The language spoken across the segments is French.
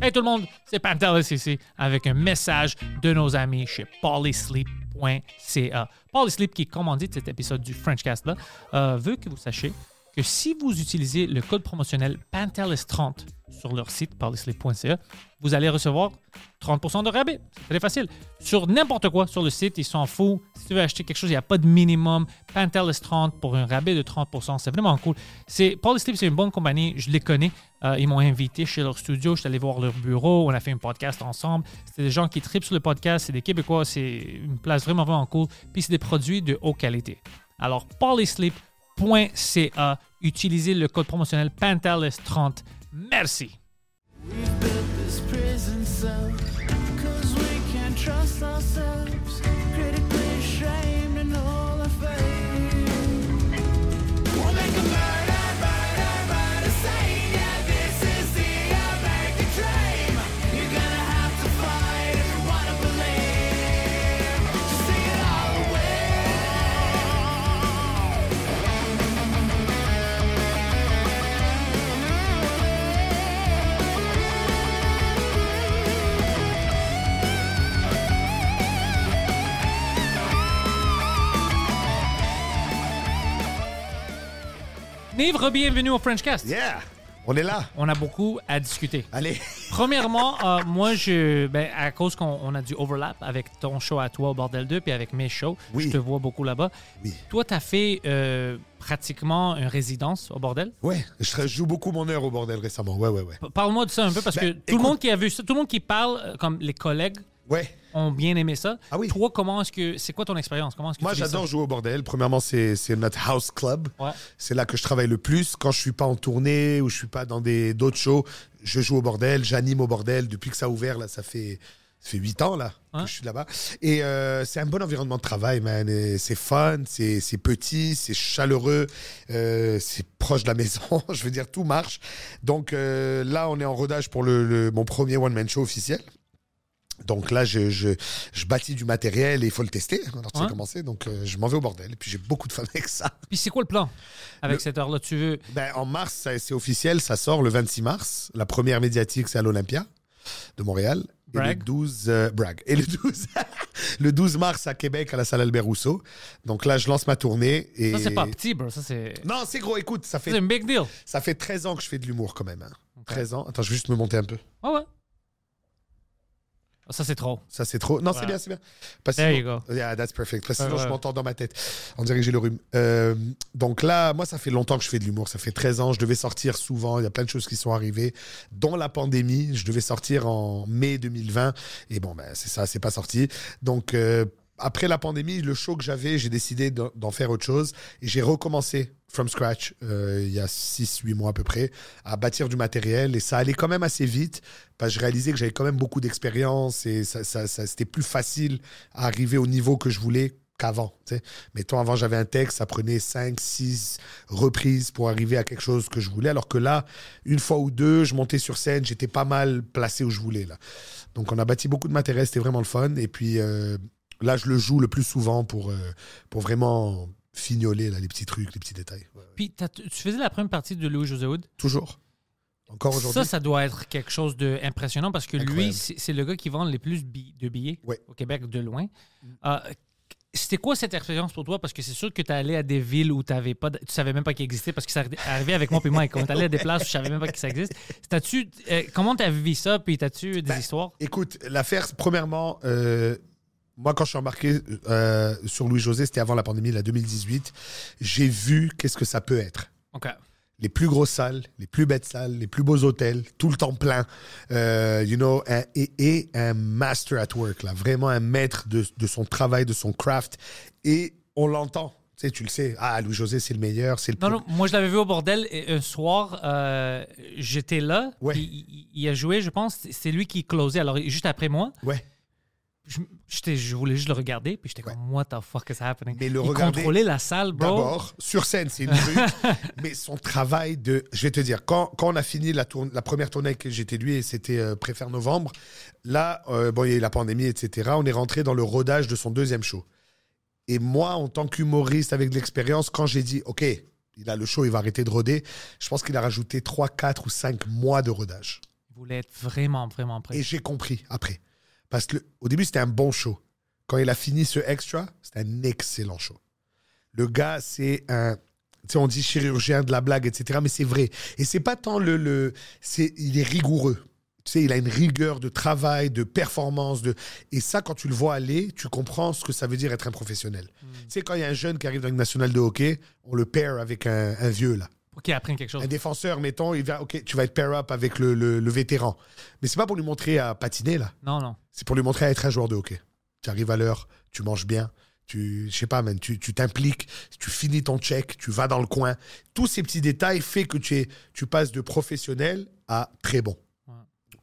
Hey tout le monde, c'est Pantelis ici avec un message de nos amis chez polysleep.ca. Polysleep, qui commandite cet épisode du Frenchcast-là, euh, veut que vous sachiez que si vous utilisez le code promotionnel Pantelis30 sur leur site polysleep.ca, vous allez recevoir 30% de rabais. C'est très facile. Sur n'importe quoi sur le site, ils s'en foutent. Si tu veux acheter quelque chose, il n'y a pas de minimum. Pantelis 30 pour un rabais de 30%. C'est vraiment cool. C'est, Polysleep, c'est une bonne compagnie. Je les connais. Euh, ils m'ont invité chez leur studio. Je suis allé voir leur bureau. On a fait un podcast ensemble. C'est des gens qui tripent sur le podcast. C'est des Québécois. C'est une place vraiment, vraiment cool. Puis c'est des produits de haute qualité. Alors, polysleep.ca. Utilisez le code promotionnel Pantelis30. Merci. Nive, bienvenue au Frenchcast. Yeah! On est là. On a beaucoup à discuter. Allez. Premièrement, euh, moi, je, ben, à cause qu'on on a du overlap avec ton show à toi au Bordel 2 puis avec mes shows, Oui. je te vois beaucoup là-bas. Oui. Toi, tu as fait euh, pratiquement une résidence au Bordel? Ouais, je joue beaucoup mon heure au bordel récemment. Ouais, ouais, ouais. Parle-moi de ça un peu parce Ben, que tout écoute- le monde qui a vu ça, tout le monde qui parle, euh, comme les collègues, Ouais. ont bien aimé ça. Ah oui. Toi, comment est-ce que c'est quoi ton expérience? Comment est-ce que Moi, j'adore jouer au bordel. Premièrement, c'est notre house club. Ouais. C'est là que je travaille le plus. Quand je suis pas en tournée ou je suis pas dans des d'autres shows, je joue au bordel, j'anime au bordel. Depuis que ça a ouvert, là, ça fait ça fait huit ans là que je suis là-bas. Et euh, c'est un bon environnement de travail, man. C'est fun, c'est c'est petit, c'est chaleureux, euh, c'est proche de la maison. je veux dire, tout marche. Donc euh, là, on est en rodage pour le, le- mon premier one man show officiel. Donc là, je, je, je bâtis du matériel et il faut le tester. Alors, tu Ouais. c'est. Donc, euh, je m'en vais au bordel. Et puis, j'ai beaucoup de fun avec ça. Puis c'est quoi le plan avec Le- cette heure-là Tu veux? Ben, en mars, c'est officiel. Ça sort le 26 mars. La première médiatique, c'est à l'Olympia de Montréal. Et le 12, euh, brag. Et le 12, le 12 mars à Québec, à la salle Albert Rousseau. Donc là, je lance ma tournée. Et... Ça c'est pas petit, bro. Ça c'est Non, c'est gros. Écoute, ça c'est fait, un big deal. ça fait 13 ans que je fais de l'humour quand même. hein. 13 ans. Attends, je vais juste me monter un peu. Ah ouais. Ah, Ça c'est trop. Ça, c'est trop. Non, c'est bien, c'est bien. There sinon- you go. Yeah, that's perfect. Parce Ouais, sinon, ouais. je m'entends dans ma tête. On dirait que j'ai le rhume. Euh, donc là, moi, ça fait longtemps que je fais de l'humour. Ça fait 13 ans. Je devais sortir souvent. Il y a plein de choses qui sont arrivées. Dont la pandémie. Je devais sortir en mai 2020. Et bon, ben, c'est ça, c'est pas sorti. Donc, euh, après la pandémie, le show que j'avais, j'ai décidé d'en faire autre chose. Et j'ai recommencé from scratch, euh, il y a 6-8 mois à peu près, à bâtir du matériel. Et ça allait quand même assez vite, parce que je réalisais que j'avais quand même beaucoup d'expérience et ça, c'était plus facile à arriver au niveau que je voulais qu'avant. Mettons, avant, j'avais un texte, ça prenait 5, 6 reprises pour arriver à quelque chose que je voulais, alors que là, une fois ou deux, je montais sur scène, j'étais pas mal placé où je voulais. Là. Donc, on a bâti beaucoup de matériel, c'était vraiment le fun. Et puis, euh, là, je le joue le plus souvent pour, euh, pour vraiment fignoler là, les petits trucs, les petits détails. Ouais. Puis t'as- tu faisais la première partie de Louis José Wood. Toujours. Encore aujourd'hui. Ça, ça doit être quelque chose d'impressionnant parce que lui, Incroyable. c'est c'est le gars qui vend les plus bi- de billets Ouais. au Québec de loin. Euh, c'était quoi cette expérience pour toi? Parce que c'est sûr que tu es allé à des villes où avais pas, tu savais même pas qu'il existait parce que ça arrivait avec moi et Mike. On est allé à des places où je savais même pas que ça existe. T'as-tu, euh, comment tu as vécu ça? Puis t'as-tu des Ben, histoires? Écoute, l'affaire, premièrement, euh, moi, quand je suis embarqué euh, sur Louis-José, c'était avant la pandémie, la 2018, j'ai vu qu'est-ce que ça peut être. Les plus grosses salles, les plus belles salles, les plus beaux hôtels, tout le temps plein, euh, you know, un- et, et un master at work, là, vraiment un maître de, de son travail, de son craft. Et on l'entend. Tu sais, tu le sais. Ah, Louis-José, c'est le meilleur. C'est le Non, plus- non, moi je l'avais vu au bordel et un soir, euh, j'étais là. Ouais. il a joué, je pense, c'est lui qui closait, alors juste après moi. Ouais. Je, je voulais juste le regarder, puis j'étais comme, what the fuck is happening? Mais le il regarder- contrôlait la salle, bro. D'abord, sur scène, c'est une brute, mais son travail de. Je vais te dire, quand, quand on a fini la, tourne- la première tournée que j'étais lui, et c'était euh, préfère novembre, là, euh, bon, il y a eu la pandémie, etc., on est rentré dans le rodage de son deuxième show. Et moi, en tant qu'humoriste avec de l'expérience, quand j'ai dit, OK, il a le show, il va arrêter de roder, je pense qu'il a rajouté 3, 4 ou 5 mois de rodage. Il voulait être vraiment, vraiment prêt. Et j'ai compris après. Parce que le- au début, c'était un bon show. Quand il a fini ce extra, c'était un excellent show. Le gars, c'est un. Tu sais, on dit chirurgien de la blague, etc. Mais c'est vrai. Et c'est pas tant le. le c'est, il est rigoureux. Tu sais, il a une rigueur de travail, de performance. De... Et ça, quand tu le vois aller, tu comprends ce que ça veut dire être un professionnel. Tu sais, quand il y a un jeune qui arrive dans une nationale de hockey, on le pair avec un, un vieux, là. Quelque chose. Un défenseur, mettons, il va, OK, tu vas être pair-up avec le, le, le vétéran. Mais c'est pas pour lui montrer à patiner, là. Non, non. C'est pour lui montrer à être un joueur de hockey. Tu arrives à l'heure, tu manges bien, tu, je sais pas, man, tu tu t'impliques, tu finis ton check, tu vas dans le coin. Tous ces petits détails fait que tu, es, tu passes de professionnel à très bon.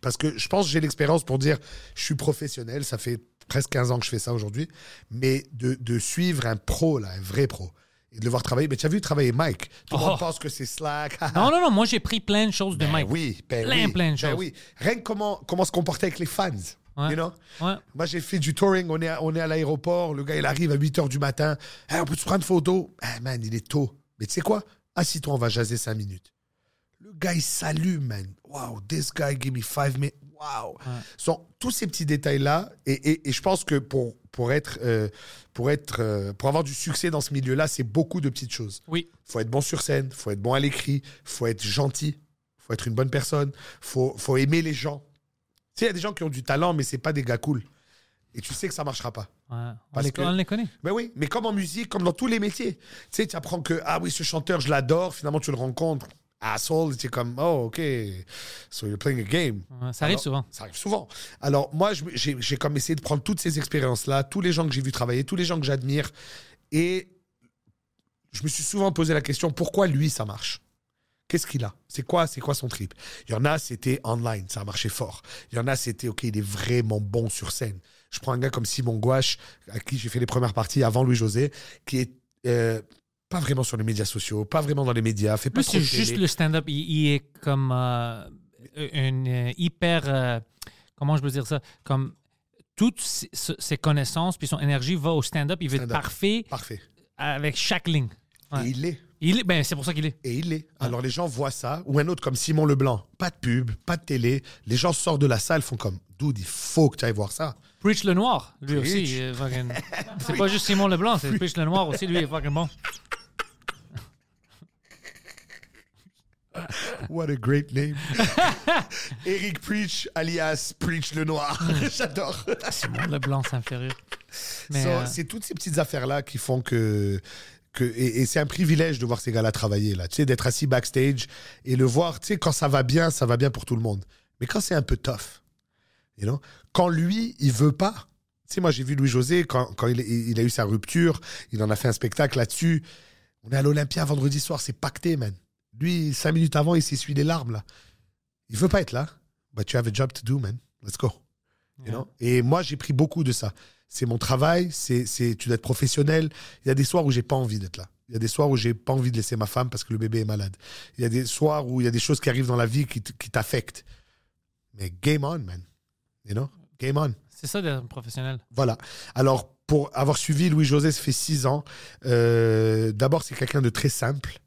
Parce que je pense j'ai l'expérience pour dire je suis professionnel, ça fait presque 15 ans que je fais ça aujourd'hui, mais de, de suivre un pro, là, un vrai pro, et de le voir travailler. Mais tu as vu travailler Mike? Tout le Oh. monde pense que c'est slack. Non, non, non, moi j'ai pris plein de choses de Ben Mike. oui, ben Plein, oui, plein de ben choses. oui. Rien que comment, comment se comporter avec les fans. Ouais. You know? Ouais. Moi, j'ai fait du touring. On est à, on est à l'aéroport. Le gars, il arrive à 8 h du matin. Hey, on peut-tu prendre une photo? Ah, man, il est tôt. Mais tu sais quoi? Assis-toi, on va jaser 5 minutes. Le gars, il s'allume, man. Wow, this guy give me 5 minutes. Wow. Sont tous ces petits détails-là. Et, et- et je pense que pour, pour, être, euh, pour, être, euh, pour avoir du succès dans ce milieu-là, c'est beaucoup de petites choses. Oui. faut être bon sur scène, faut être bon à l'écrit, faut être gentil, faut être une bonne personne, faut, faut aimer les gens. Tu sais, il y a des gens qui ont du talent, mais c'est pas des gars cool. Et tu sais que ça marchera pas. Ouais. On, Parce les, que- on les connaît. Ben oui, mais comme en musique, comme dans tous les métiers. Tu sais, tu apprends que, ah oui, ce chanteur, je l'adore, finalement tu le rencontres. Asshole, es comme, oh, ok, so you're playing a game. Ouais, ça arrive Alors, souvent. Ça arrive souvent. Alors, moi, j'ai j'ai comme essayé de prendre toutes ces expériences-là, tous les gens que j'ai vu travailler, tous les gens que j'admire, et je me suis souvent posé la question pourquoi lui, ça marche? Qu'est-ce qu'il a? C'est quoi, c'est quoi son trip? Il y en a, c'était online, ça a marché fort. Il y en a, c'était, OK, il est vraiment bon sur scène. Je prends un gars comme Simon Gouache, à qui j'ai fait les premières parties avant Louis-José, qui est euh, pas vraiment sur les médias sociaux, pas vraiment dans les médias, fait pas c'est juste télé. le stand-up. Il, il est comme euh, une euh, hyper. euh, comment je peux dire ça? Comme toutes ses, connaissances puis son énergie va au stand-up. Il veut être parfait Parfait. avec chaque ligne. Ouais. Et il l'est. Il est, ben, c'est pour ça qu'il est. Et il l'est. Alors les gens voient ça. Ou un autre comme Simon Leblanc. Pas de pub, pas de télé. Les gens sortent de la salle, font comme, dude, il faut que tu ailles voir ça. Preach le Noir, lui Preach. aussi. euh, fucking- c'est pas juste Simon Leblanc, c'est Preach le Noir aussi. Lui, est fucking bon. What a great name. Eric Preach, alias Preach le Noir. J'adore. Simon Leblanc, ça me fait rire. Mais, So, euh, C'est toutes ces petites affaires-là qui font que. que et et c'est un privilège de voir ces gars-là travailler, là. Tu sais, d'être assis backstage et le voir, tu sais, quand ça va bien, ça va bien pour tout le monde. Mais quand c'est un peu tough, you know, quand lui, il veut pas. Tu sais, moi, j'ai vu Louis-José, quand, quand il, il a eu sa rupture, il en a fait un spectacle là-dessus. On est à l'Olympia vendredi soir, c'est pacté, man. Lui, cinq minutes avant, il s'essuie les larmes, là. Il veut pas être là. But you have a job to do, man. Let's go. You know? Et moi, j'ai pris beaucoup de ça. C'est mon travail, c'est, c'est, tu dois être professionnel. Il y a des soirs où j'ai pas envie d'être là. Il y a des soirs où j'ai pas envie de laisser ma femme parce que le bébé est malade. Il y a des soirs où il y a des choses qui arrivent dans la vie qui t'affectent. Mais game on, man. You know? Game on. c'est ça d'être professionnel. Voilà. Alors, pour avoir suivi Louis-José, ça fait six ans. euh, D'abord, c'est quelqu'un de très simple.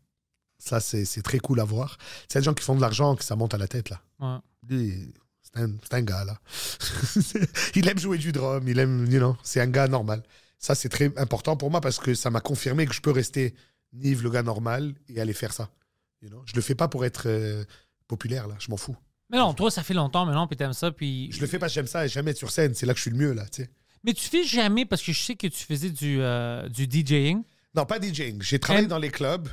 Ça, c'est très cool à voir. C'est des gens qui font de l'argent, que ça monte à la tête, là. Ouais. Lui, C'est un, gars, là. il aime jouer du drum, il aime, you know, c'est un gars normal. Ça, c'est très important pour moi parce que ça m'a confirmé que je peux rester Nive, le gars normal, et aller faire ça. You know? Je le fais pas pour être euh, populaire, là. Je m'en fous. Mais non, toi, ça fait longtemps maintenant, puis t'aimes ça, puis... Je le fais parce que j'aime ça et j'aime être sur scène. C'est là que je suis le mieux, là, tu sais. Mais tu fais jamais, parce que je sais que tu faisais du, euh, du DJing? Non, pas DJing. J'ai travaillé dans les clubs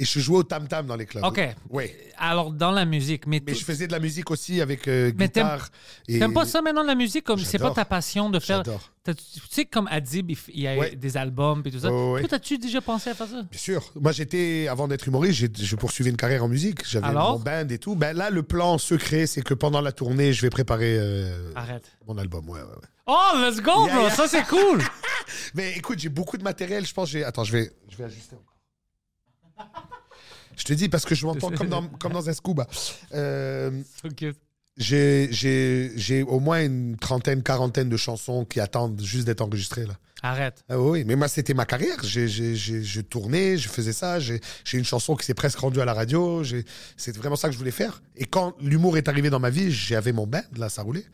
Et je jouais au tam-tam dans les clubs. OK. Oui. Alors, dans la musique, mais, Mais je faisais de la musique aussi avec euh, Mais t'aimes- et- pas ça maintenant, la musique? Comme c'est pas ta passion de faire. J'adore. Tu sais, comme Adib, il y a Ouais. des albums et tout ça. Ouais, ouais. Toi, t'as-tu déjà pensé à faire ça? Bien sûr. Moi, j'étais, avant d'être humoriste, j'ai- je poursuivais une carrière en musique. J'avais mon band et tout. Ben là, le plan secret, c'est que pendant la tournée, je vais préparer euh, Arrête. mon album. Ouais, ouais, ouais. Oh, let's go, Yeah, bro! yeah. Ça, c'est cool! Mais écoute, j'ai beaucoup de matériel. Je pense que j'ai. Attends, je vais, je vais ajuster. Je te dis parce que je m'entends comme dans, comme dans un scuba. Euh, So j'ai, au moins une trentaine, quarantaine de chansons qui attendent juste d'être enregistrées là. Arrête. Ah oui, mais moi, c'était ma carrière. J'ai, j'ai, je faisais ça. J'ai, une chanson qui s'est presque rendue à la radio. C'est vraiment ça que je voulais faire. Et quand l'humour est arrivé dans ma vie, j'avais mon band, là, ça roulait.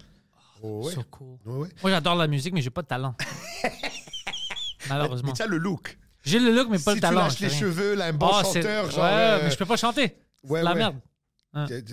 Oh, ouais. So cool. Ouais, ouais. Moi, j'adore la musique, mais j'ai pas de talent. Malheureusement. Mais tu as le look. J'ai le look, mais pas si le talent. tu lâches les rien. cheveux, là, un bon c'est- chanteur, genre. Ouais, euh, mais je peux pas chanter. ouais, la ouais. merde.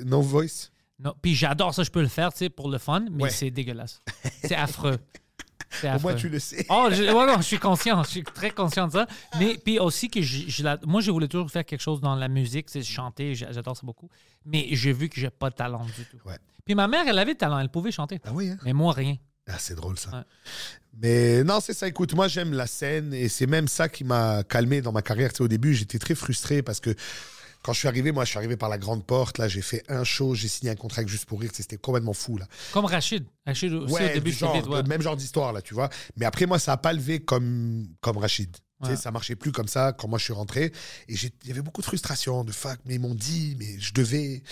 No voice. Non. Puis j'adore ça, je peux le faire, tu sais, pour le fun, mais Ouais. c'est dégueulasse. C'est affreux. Au moins, tu le sais. Oh, je, ouais, non, je suis conscient, je suis très conscient de ça. Mais puis aussi que la- moi, je voulais toujours faire quelque chose dans la musique, c'est chanter, j'a- j'adore ça beaucoup. Mais j'ai vu que j'ai pas de talent du tout. Ouais. Puis ma mère, elle avait de talent, elle pouvait chanter. Ah oui, hein? Mais moi, rien. Ah, c'est drôle ça. Ouais. Mais non, c'est ça. Écoute, moi, j'aime la scène et c'est même ça qui m'a calmé dans ma carrière. Tu sais, au début, j'étais très frustré parce que quand je suis arrivé, moi, je suis arrivé par la grande porte. Là, j'ai fait un show, j'ai signé un contrat avec Juste pour rire. C'était complètement fou, là. Comme Rachid. Rachid aussi, Ouais, au début, genre, vite, ouais. le même genre d'histoire, là, tu vois. Mais après, moi, ça a pas levé comme, comme Rachid. Tu sais, Ouais. ça marchait plus comme ça quand moi je suis rentré. Et il y avait beaucoup de frustration, de fuck, mais ils m'ont dit, mais je devais.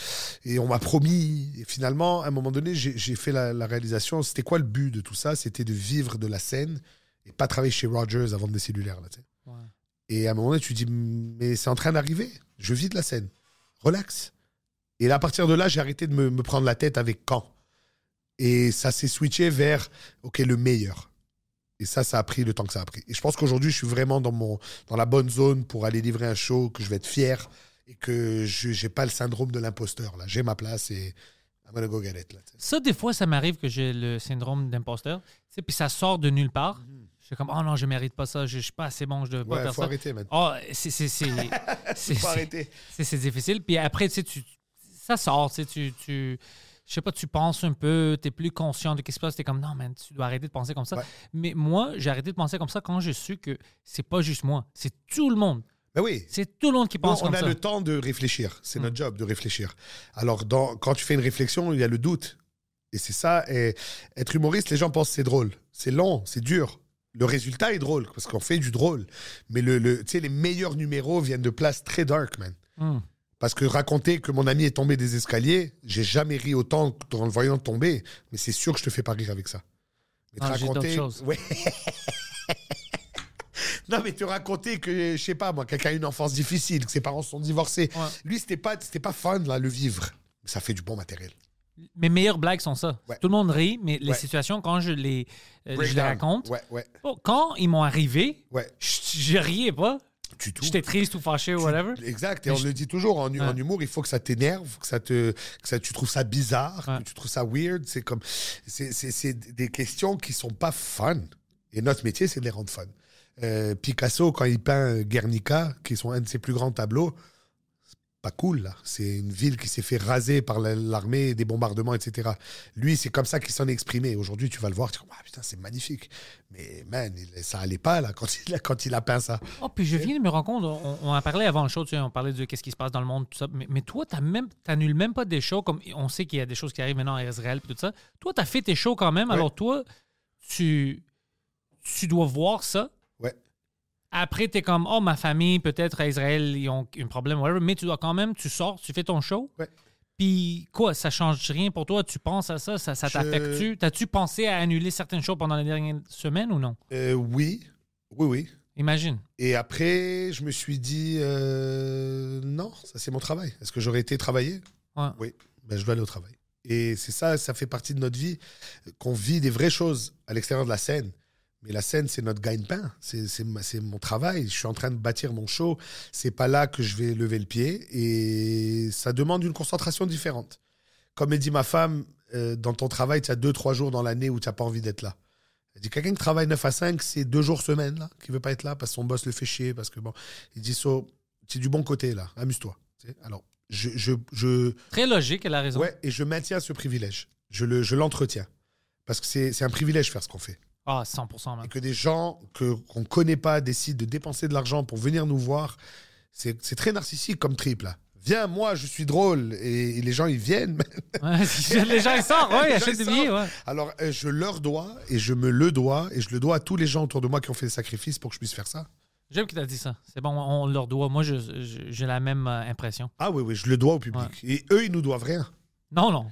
Et on m'a promis. Et finalement, à un moment donné, j'ai fait la, la réalisation. C'était quoi le but de tout ça? C'était de vivre de la scène et pas travailler chez Rogers avant des cellulaires, là, tu sais. Ouais. Et à un moment donné, tu dis, mais c'est en train d'arriver. Je vis de la scène. Relax. Et là, à partir de là, j'ai arrêté de me, me prendre la tête avec quand. Et ça s'est switché vers, OK, le meilleur. Et ça, ça a pris le temps que ça a pris. Et je pense qu'aujourd'hui, je suis vraiment dans, mon, dans la bonne zone pour aller livrer un show, que je vais être fier et que je n'ai pas le syndrome de l'imposteur. là. J'ai ma place et I'm gonna go get it. Là. Ça, des fois, ça m'arrive que j'ai le syndrome d'imposteur. Puis ça sort de nulle part. Je suis comme, oh non, je mérite pas ça, je, je suis pas assez bon, je devrais pas ouais, faire faut ça. arrêter. Oh, c'est c'est- difficile. Puis après, tu sais, tu, ça sort, tu sais, tu, tu, je sais pas, tu penses un peu, tu es plus conscient de ce qui se passe, tu es comme, non, man, tu dois arrêter de penser comme ça. Ouais. Mais moi, j'ai arrêté de penser comme ça quand j'ai su que c'est pas juste moi, c'est tout le monde. Ben oui. C'est tout le monde qui pense on comme a ça. le temps de réfléchir. C'est notre job de réfléchir. Alors, dans, quand tu fais une réflexion, il y a le doute. Et c'est ça. Et être humoriste, les gens pensent que c'est drôle. C'est long, c'est dur. Le résultat est drôle parce qu'on fait du drôle. Mais le, le, les meilleurs numéros viennent de places très dark, man. Hmm. Parce que raconter que mon ami est tombé des escaliers, j'ai jamais ri autant en le voyant tomber. Mais c'est sûr que je te fais pas rire avec ça. Mais te Ah, choses. Ouais. non, mais te raconter que, je sais pas, moi, quelqu'un a une enfance difficile, que ses parents sont divorcés. Ouais. Lui, c'était pas, c'était pas fun, là, le vivre. Ça fait du bon matériel. Mes meilleures blagues sont ça. Ouais. Tout le monde rit, mais les Ouais. situations, quand je les, euh, je les raconte, Ouais, oh, quand ils m'ont arrivé, je, je riais pas. Tu tout. J'étais triste ou fâché ou whatever. Exact. Et Mais on je- le dit toujours, en, Ouais. en humour, il faut que ça t'énerve, que ça te, que ça, tu trouves ça bizarre, Ouais. que tu trouves ça weird. C'est comme, c'est, des questions qui sont pas fun. Et notre métier, c'est de les rendre fun. Euh, Picasso, quand il peint Guernica, qui sont un de ses plus grands tableaux, pas cool, là. C'est une ville qui s'est fait raser par la- l'armée, des bombardements, etc. Lui, c'est comme ça qu'il s'en est exprimé. Aujourd'hui, tu vas le voir, tu dis, ah, putain, c'est magnifique. Mais, man, ça allait pas, là, quand il, a- quand il a peint ça. Oh, puis je viens de me rendre compte, on, on en parlait avant le show, tu sais, on parlait de qu'est-ce qui se passe dans le monde, tout ça. Mais, mais toi, t'as même, t'annules même pas des shows, comme on sait qu'il y a des choses qui arrivent maintenant à Israël, tout ça. Toi, t'as fait tes shows quand même. Ouais. Alors toi, tu, tu dois voir ça. Après, t'es comme, oh, ma famille, peut-être à Israël, ils ont un problème, whatever. Mais tu dois quand même, tu sors, tu fais ton show. Ouais. Puis quoi, ça change rien pour toi? Tu penses à ça? Ça, ça Je- t'affecte-tu? T'as-tu pensé à annuler certaines shows pendant les dernières semaines ou non? Euh, oui, oui, oui. Imagine. Et après, je me suis dit, euh, non, ça c'est mon travail. Est-ce que j'aurais été travailler Ouais. Oui, ben, je dois aller au travail. Et c'est ça, ça fait partie de notre vie, qu'on vit des vraies choses à l'extérieur de la scène. Mais la scène, c'est notre gagne-pain. C'est mon travail. Je suis en train de bâtir mon show. C'est pas là que je vais lever le pied. Et ça demande une concentration différente. Comme me dit ma femme, euh, dans ton travail, tu as deux, trois jours dans l'année où tu n'as pas envie d'être là. Elle dit quelqu'un qui travaille 9 à 5, c'est deux jours semaine, là, qui veut pas être là parce que son boss le fait chier. Parce que bon, il dit so, c'est du bon côté, là. Amuse-toi. Alors, je, je, je, Très logique, elle a raison. ouais, et je maintiens ce privilège. Je le, je l'entretiens. Parce que c'est, c'est un privilège faire ce qu'on fait. Ah, 100%, man. Et que des gens que, qu'on ne connaît pas décident de dépenser de l'argent pour venir nous voir, c'est, c'est très narcissique comme trip, là. Viens, moi, je suis drôle. Et, et les gens, ils viennent. Ouais, les gens, ils sortent, ouais, ils achètent des billets, ouais. Alors, euh, je leur dois, et je me le dois, et je le dois à tous les gens autour de moi qui ont fait des sacrifices pour que je puisse faire ça. J'aime que tu as dit ça. C'est bon, on leur doit. Moi, je- je- j'ai la même euh, impression. Ah oui, oui, je le dois au public. Et eux, ils nous doivent rien. Non, non.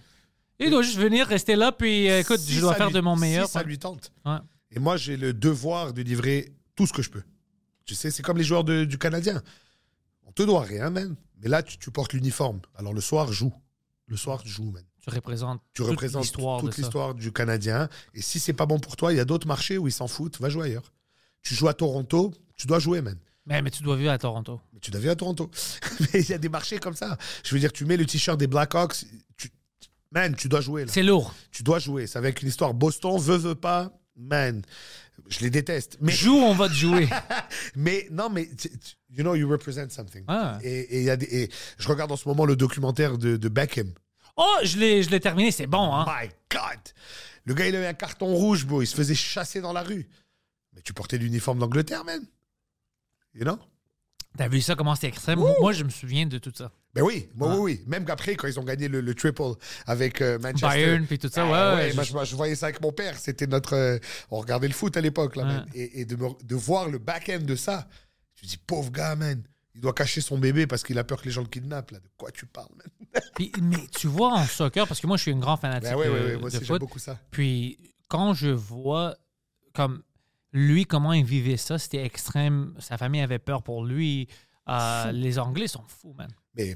Il doit juste venir, rester là, puis euh, écoute, Si je dois faire lui- de mon meilleur. Si ça lui tente. Ouais. Et moi, j'ai le devoir de livrer tout ce que je peux. Tu sais, c'est comme les joueurs de- du Canadien. On te doit rien, man. Mais là, tu, tu portes l'uniforme. Alors le soir, joue. Le soir, joues, man. Tu représentes Tu toute représentes l'histoire toute l'histoire du Canadien. Et si c'est pas bon pour toi, il y a d'autres marchés où ils s'en foutent. Va jouer ailleurs. Tu joues à Toronto, tu dois jouer, man. Mais, mais tu dois vivre à Toronto. Mais tu dois vivre à Toronto. Mais il y a des marchés comme ça. Je veux dire, tu mets le t-shirt des Blackhawks, tu, man, tu dois jouer. C'est lourd. Tu dois jouer. C'est avec une histoire. Boston, veut, veut pas, man. Je les déteste. Mais, Joue, on va te jouer. mais non, mais you know, you represent something. Ah. Et, y a des, et je regarde en ce moment le documentaire de, de Beckham. Oh, je l'ai je l'ai terminé, c'est bon, hein? My God! Le gars, il avait un carton rouge, bro. Il se faisait chasser dans la rue. Mais tu portais l'uniforme d'Angleterre, man. You know? T'as vu ça, comment c'était extrême? Moi, je me souviens de tout ça. Ben oui, moi, Ah. oui, oui. Même qu'après, quand ils ont gagné le, le triple avec euh, Manchester. Bayern, puis tout ça, ouais, Ah ouais, je- moi, je voyais ça avec mon père. C'était notre. euh, on regardait le foot à l'époque, là, Ouais. man. Et, et de, me- de voir le back-end de ça, je me dis, pauvre gars, man. Il doit cacher son bébé parce qu'il a peur que les gens le kidnappent, là. De quoi tu parles, man? Puis, mais tu vois en soccer, parce que moi, je suis un grand fanatique Ben ouais, ouais, de, ouais, moi de aussi, j'aime foot. beaucoup ça. Puis quand je vois comme lui, comment il vivait ça, c'était extrême. Sa famille avait peur pour lui. Euh, les Anglais sont fous, man. Mais,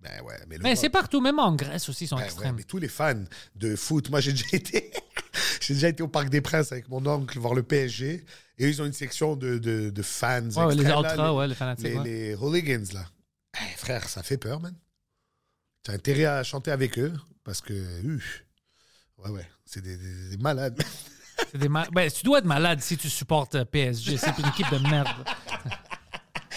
ben ouais, mais Mais c'est partout, même en Grèce aussi, ils sont Ben ouais, extrêmes. mais tous les fans de foot, moi j'ai déjà été, j'ai déjà été au Parc des Princes avec mon oncle voir le PSG et ils ont une section de, de, de fans. Ouais, les là, ultras, ouais, les fanatiques. les, les hooligans là. Eh, frère, ça fait peur, man. T'as intérêt à chanter avec eux parce que, uh, ouais, ouais, c'est des, des- des malades. C'est des ma- ben, tu dois être malade si tu supportes euh, PSG. C'est une équipe de merde.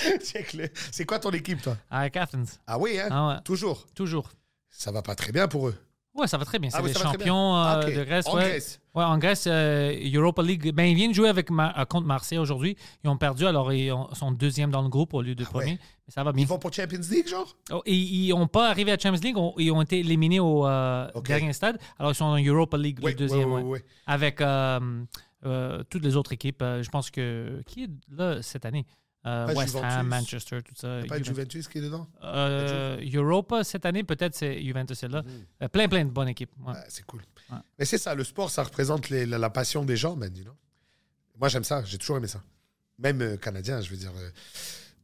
C'est quoi ton équipe, toi Avec Athens, Ah oui, hein Ah ouais. Toujours. toujours. Ça va pas très bien pour eux. Ouais, ça va très bien. C'est Ah les bien. champions Ah, euh, ok. de Grèce. En ouais. Grèce. Ouais, en Grèce, euh, Europa League. Ben, ils viennent jouer avec Mar- euh, contre Marseille aujourd'hui. Ils ont perdu, alors ils ont- sont deuxième dans le groupe au lieu de premier. ouais. Mais ça va bien. Ils vont pour Champions League, genre? Oh, ils n'ont pas arrivé à Champions League. on- ils ont été éliminés au euh, dernier stade. Alors, ils sont en Europa League, Oui, le deuxième. oui. Avec euh, euh, toutes les autres équipes. Euh, je pense que. Qui est là cette année? Euh, West Ham. Manchester, tout ça. Pas Juventus. Juventus qui est dedans Euh, Europa cette année, peut-être c'est Juventus est là. Euh, plein, plein de bonnes équipes. ouais. C'est cool. Ouais. Mais c'est ça, le sport, ça représente les- la, la passion des gens, man, you know? Moi, j'aime ça, j'ai toujours aimé ça. Même canadien, je veux dire,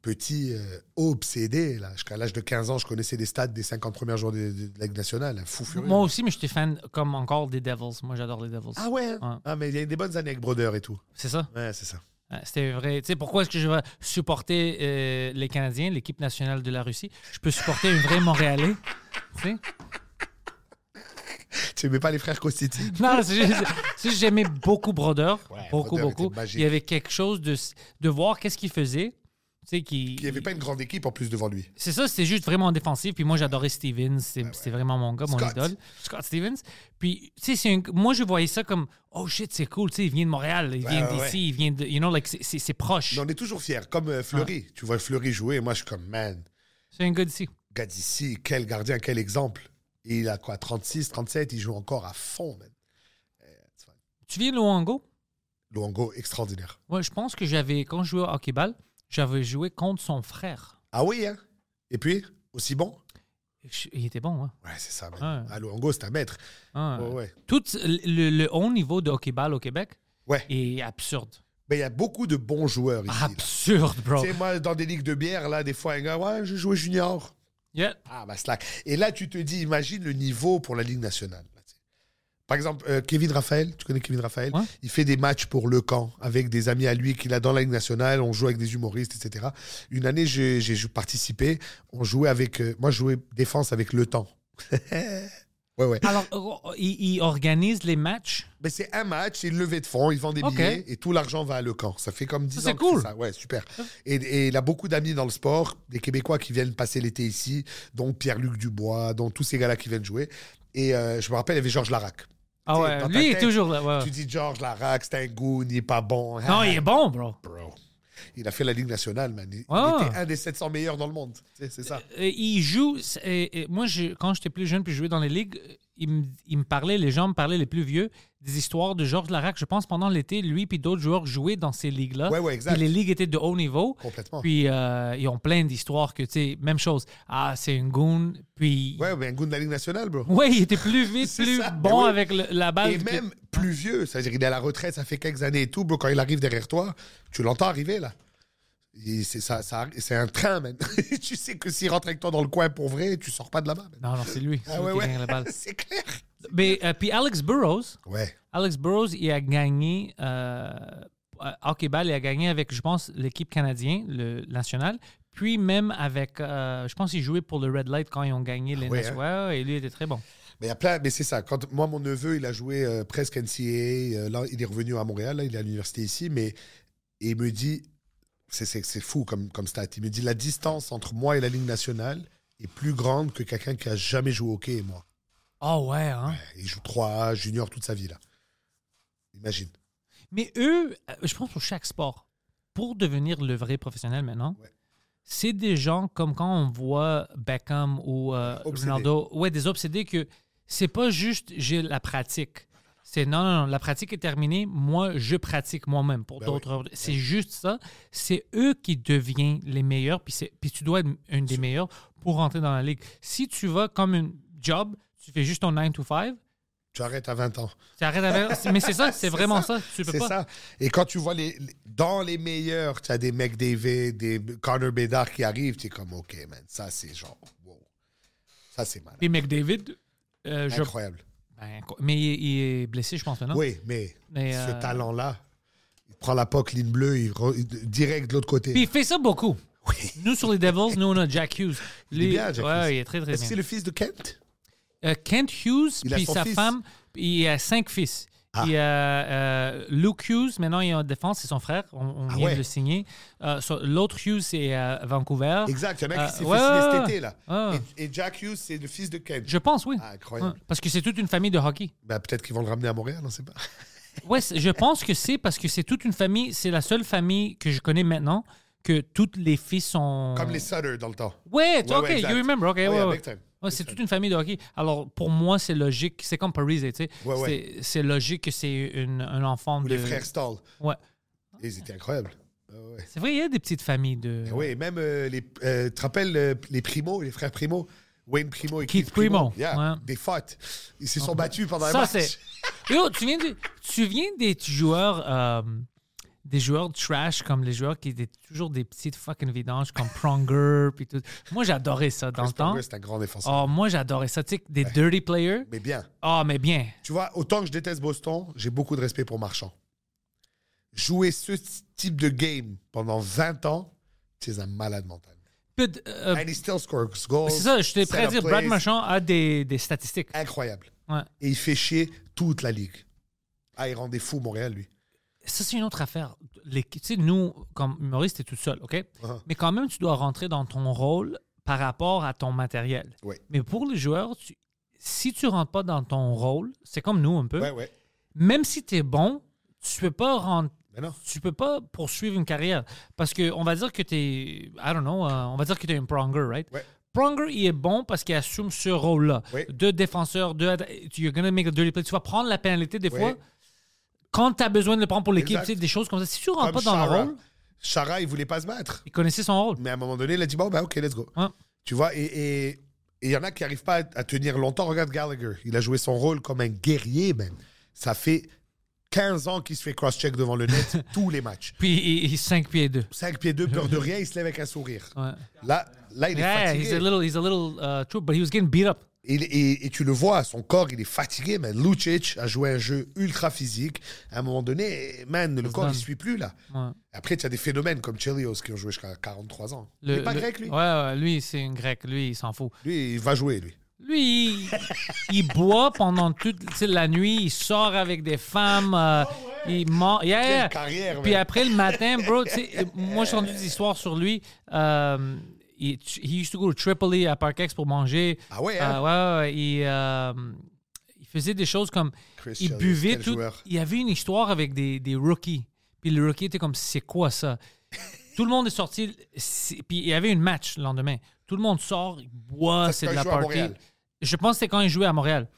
petit, obsédé, là. Jusqu'à l'âge de 15 ans, je connaissais des stades des 50 premiers jours de, de- de la Ligue nationale, fou furieux. Moi aussi, mais j'étais fan comme encore des Devils. Moi, j'adore les Devils. Ah ouais? Ouais. Ah, mais il y a eu des bonnes années avec Brodeur et tout. C'est ça? Ouais, c'est ça. Ouais, C'était vrai. Tu sais, pourquoi est-ce que je vais supporter euh, les Canadiens, l'équipe nationale de la Russie? Je peux supporter un vrai Montréalais. Tu sais? Tu aimais pas les frères Costiti? Non, j'aimais beaucoup Brodeur. Ouais, beaucoup, Brodeur beaucoup. Il y avait quelque chose de, de voir qu'est-ce qu'il faisait. Sais, qui, Il n'y avait pas une grande équipe en plus devant lui. C'est ça, c'était juste vraiment défensif. Puis moi, j'adorais Stevens. C'était c'était vraiment mon gars, mon Scott. idole. Scott Stevens. Puis, tu sais, c'est un- moi, je voyais ça comme, oh shit, c'est cool. Tu sais, il vient de Montréal, il vient Ouais, ouais, d'ici, il vient de. You know, like, c'est- proche. Mais on est toujours fiers, comme euh, Fleury. Ah. Tu vois Fleury jouer, et moi, je suis comme, man, C'est un gars d'ici. gars d'ici, quel gardien, quel exemple. Et il a quoi, 36, 37, il joue encore à fond, man. Tu viens de Luango? Luango, extraordinaire. Ouais, je pense que j'avais, quand je jouais au hockey-ball, j'avais joué contre son frère. Ah oui, hein? Et puis, aussi bon? Je- Il était bon, hein. Ouais, c'est ça, man. Ah, Luango, c'est un maître. Ah. Ouais, ouais. Tout le, le haut niveau de hockey-ball au Québec Ouais. est absurde. Mais il y a beaucoup de bons joueurs ici. là. Absurde, bro. Tu sais, moi, dans des ligues de bière, là, des fois, un gars, ouais, je jouais junior. Yeah. Ah, bah, slack. Et là, tu te dis, imagine le niveau pour la Ligue nationale. Par exemple, euh, Kevin Raphaël, tu connais Kevin Raphaël? Ouais. Il fait des matchs pour le camp avec des amis à lui qu'il a dans la Ligue nationale. On joue avec des humoristes, etc. Une année, j'ai participé. On jouait avec. euh, moi, je jouais défense avec le temps. Ouais, ouais. Alors, euh, il, il organise les matchs? Mais c'est un match, c'est une levée de fonds, ils vendent des billets et tout l'argent va à Le Camp. Ça fait comme 10 Ça, ans c'est cool. ça. Ouais, super. Et, et il a beaucoup d'amis dans le sport, des Québécois qui viennent passer l'été ici, dont Pierre-Luc Dubois, dont tous ces gars-là qui viennent jouer. Et euh, je me rappelle, il y avait Georges Larac. Ah ouais, lui il est toujours là. ouais. Tu dis Georges Larac, c'est un goon, il est pas bon. Non, il est bon, bro. Bro. Il a fait la Ligue nationale, man. Il, il était un des 700 meilleurs dans le monde. C'est ça. Euh, il joue. moi, je- quand j'étais plus jeune puis je jouais dans les ligues, il me, il me parlait, les gens me parlaient, les plus vieux, des histoires de Georges Larac. Je pense pendant l'été, lui puis d'autres joueurs jouaient dans ces ligues-là. Ouais, ouais, exact. Puis les ligues étaient de haut niveau. Complètement. Puis euh, ils ont plein d'histoires que, tu sais, même chose. Ah, c'est une goon. Puis. Ouais, mais un goon de la Ligue nationale, bro. Ouais, il était plus vite, plus ça, bon oui. avec le- la balle. Et que- même plus vieux, c'est-à-dire il est à la retraite, ça fait quelques années et tout, bro, quand il arrive derrière toi, tu l'entends arriver là. C'est ça, ça- c'est un train, man. tu sais que s'il rentre avec toi dans le coin pour vrai, tu sors pas de là-bas. Non, non, c'est lui. C'est Ah ouais, qui ouais. gagne la balle. c'est clair. Mais, euh, puis Alex Burrows, Ouais. Alex Burrows, il a gagné euh, à hockey-ball, il a gagné avec, je pense, l'équipe canadienne, le national. Puis même avec, euh, je pense qu'il jouait pour le Red Light quand ils ont gagné les ouais, ouais, et lui il était très bon. Mais il y a plein, mais c'est ça. Quand moi, mon neveu, il a joué euh, presque NCAA. là, il est revenu à Montréal. Là, il est à l'université ici, mais et il me dit, c'est- fou comme comme stat. Il me dit la distance entre moi et la ligne nationale est plus grande que quelqu'un qui a jamais joué au hockey et moi. Oh ouais, hein? Il joue 3A, junior toute sa vie là. Imagine. Mais eux, euh, je pense pour chaque sport, pour devenir le vrai professionnel maintenant, Ouais. c'est des gens comme quand on voit Beckham ou euh. Ronaldo, ouais, des obsédés que c'est pas juste j'ai la pratique. C'est non, non, non, la pratique est terminée. Moi, je pratique moi-même pour Ben d'autres. C'est juste ça. C'est eux qui deviennent les meilleurs, puis, tu dois être un des meilleurs pour rentrer dans la ligue. Si tu vas comme un job, tu fais juste ton 9 to 5, Tu arrêtes à 20 ans. tu arrêtes avec. Mais c'est ça, c'est vraiment ça. ça. Tu peux pas. ça. Et quand tu vois les, les- dans les meilleurs, tu as des McDavid, des Connor Bedard qui arrivent, tu es comme, OK, man, ça c'est genre, wow. Ça c'est mal. Puis McDavid, euh, je Incroyable. Ben, mais il, il est blessé, je pense, maintenant. Oui, mais, Mais, ce euh, talent-là, il prend la poque ligne bleue, il, re- direct de l'autre côté. Puis il fait ça beaucoup. Nous, sur les Devils, nous, on a Jack Hughes. il est bien, Jack ouais, Hughes. il est très, très Est-ce que c'est bien. le fils de Kent? Euh, Kent Hughes, puis sa fils. femme, il a cinq fils. Ah. Y a euh, Luke Hughes, maintenant il est en défense, c'est son frère. On, on Ah vient ouais. de le signer. Euh, so- L'autre Hughes, c'est à Vancouver. Exact, il y en a Euh, qui s'est ouais, fait signer cet été, là. Ouais. Et, et Jack Hughes, c'est le fils de Kent. Je pense, oui. Ah, incroyable. Parce que c'est toute une famille de hockey. Ben, Peut-être qu'ils vont le ramener à Montréal, on ne sait pas. C'est- je pense que c'est parce que c'est toute une famille. C'est la seule famille que je connais maintenant que tous les fils sont. Comme les Sutter dans le temps. Ouais, ok, you remember, ok, Ouais, ouais, c'est toute une famille de hockey. Alors, pour moi, c'est logique. C'est comme Paris, tu sais. Ouais, ouais. C'est- logique que c'est un enfant Ou de. les frères Stahl. Ouais. Ils étaient incroyables. Ah. C'est vrai, il y a des petites familles de. Ah Oui, même euh, les. euh, tu te rappelles euh, les Primo, les frères Primo? Wayne Primo et Keith Keith, Primo, Yeah. Des fautes. Ils se sont battus pendant un Ça, match. c'est. Yo, tu viens, de- tu viens des joueurs. Des joueurs trash comme les joueurs qui étaient toujours des petites fucking vidanges comme Pronger puis tout. Moi j'adorais ça dans Chris le temps. Pronger, c'est un grand défenseur. Oh, moi j'adorais ça, tu sais, des dirty players. Mais bien. Ah, mais bien. Tu vois, autant que je déteste Boston, j'ai beaucoup de respect pour Marchand. Jouer ce type de game pendant 20 ans, es un malade mental. But, euh, And he still scores goals. c'est ça, je t'ai prêt à dire, Brad. Marchand a des, des statistiques. Incroyable. Ouais. Et il fait chier toute la ligue. Ah, il rendait fou Montréal, lui. Ça, c'est une autre affaire. Les- Tu sais, nous, comme humoriste, t'es tout seul, OK? Uh-huh. Mais quand même, tu dois rentrer dans ton rôle par rapport à ton matériel. Mais pour les joueurs, tu- si tu rentres pas dans ton rôle, c'est comme nous un peu. Ouais, ouais. Même si tu es bon, tu peux pas rentrer. Non. Tu peux pas poursuivre une carrière. Parce que on va dire que tu es. I don't know. euh, on va dire que tu es un Pronger, right? Ouais. Pronger, il est bon parce qu'il assume ce rôle-là. De défenseur, de. You're gonna make a dirty play. Tu vas prendre la pénalité des fois quand tu as besoin de le prendre pour l'équipe. Exact. tu sais, Des choses comme ça. Si tu rentres pas dans le rôle, Chara, il voulait pas se battre. il connaissait son rôle. Mais à un moment donné, il a dit, bon, ben, ok, let's go. Ouais. Tu vois, et et- et il y en a qui n'arrivent pas à, à tenir longtemps. Regarde Gallagher. Il a joué son rôle comme un guerrier, même. Ça fait 15 ans qu'il se fait cross-check devant le net tous les matchs. Puis il, il 5 pieds 2. 5 pieds 2, peur de rien, il se lève avec un sourire. Ouais. Là, là, il est Yeah, he's fatigué. a little, he's a little uh, true, but he was getting beat up. Et, et- et tu le vois, son corps, il est fatigué, man. Lucic a joué un jeu ultra physique. À un moment donné, man, le corps, il ne suit plus, là. Ouais. Après, tu as des phénomènes comme Chelios qui ont joué jusqu'à 43 ans. il n'est pas le- grec, lui. Ouais, ouais, lui, c'est un grec. Lui, il s'en fout. Lui, il va jouer, lui. Lui, il, il boit pendant toute la nuit, il sort avec des femmes, euh, il ment. Yeah, carrière, Puis man. après le matin, bro, moi j'ai entendu des histoires sur lui. Euh, il, he used to go to Tripoli à Parkex pour manger. Ah ouais, hein? Euh, ouais, ouais, il, euh, il faisait des choses comme. Il buvait tout. joueur. Il y avait une histoire avec des, des rookies. Puis le rookie était comme, c'est quoi ça? Tout le monde est sorti. c'est- Puis il y avait une match le lendemain. Tout le monde sort, il boit, c'est de la party. Je pense que c'est quand il jouait à Montréal.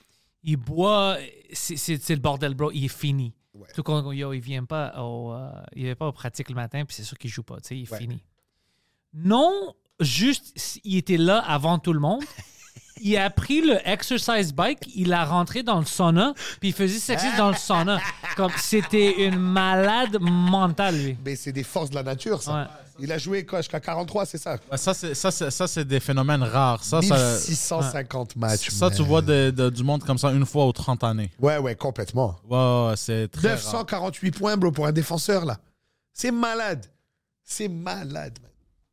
Il boit, c'est le bordel, bro. Il est fini. Ouais. Tout quand yo, il vient pas au, euh, il vient pas aux pratiques le matin, puis c'est sûr qu'il joue pas. Tu sais, il est Ouais. fini. Non, juste, il était là avant tout le monde. Il a pris le exercise bike, il a rentré dans le sauna, puis il faisait exercices dans le sauna. Comme c'était une malade mentale, lui. Mais c'est des forces de la nature, ça. Ouais. Il a joué quoi, jusqu'à 43, c'est ça? Ça, c'est, ça, c'est, ça, c'est des phénomènes rares. Ça, ça, 1650 matchs. ça tu vois de- de- du monde comme ça une fois aux 30 années. Ouais, ouais, complètement. Ouais, ouais, ouais, c'est très rare. 948 points, bro, pour un défenseur, là. C'est malade. C'est malade, man.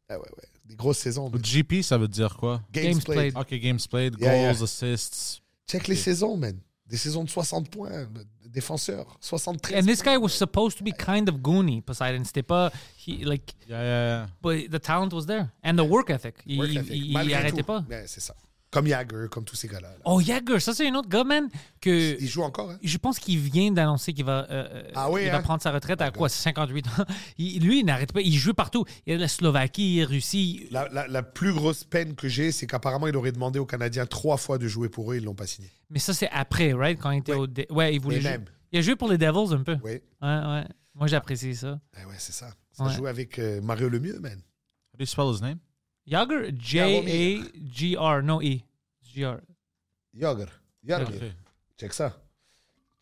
Ah ouais, ouais. Des grosses saisons. man. GP, ça veut dire quoi? Games, Games played. played. OK, games played, Yeah, goals, yeah. assists. Check les saisons, man. Des saisons de 60 points. Défenseur. 73. And this points. guy was supposed to be kind of goony, Poseidon. C'était pas, he, like, Yeah, yeah, yeah. but the talent was there. And the work ethic. Il, Work il- ethic. il- il Malgré arrêtait tout. pas. Ouais, c'est ça. Comme Jagger, comme tous ces gars-là. là. Oh, Jagger, ça c'est un autre gars, man, que Il joue encore, hein? je pense qu'il vient d'annoncer qu'il va, euh, euh, Ah oui, il hein? va prendre sa retraite à quoi, 58 ans? Il- lui, il n'arrête pas. Il joue partout. Il y a la Slovaquie, Russie. La, la- la plus grosse peine que j'ai, c'est qu'apparemment, il aurait demandé aux Canadiens trois fois de jouer pour eux, ils l'ont pas signé. Mais ça, c'est après, right? Quand il était Oui. au. dé- Ouais, il voulait jouer. Il a joué pour les Devils un peu. Oui. Ouais, ouais. Moi, j'apprécie ça. Ah ouais, c'est ça. Ça Ouais. joue avec euh, Mario Lemieux, man. How do you spell his name? Jagger, J-A-G-R, no E. G-R. Jagger. Jagger. Check ça.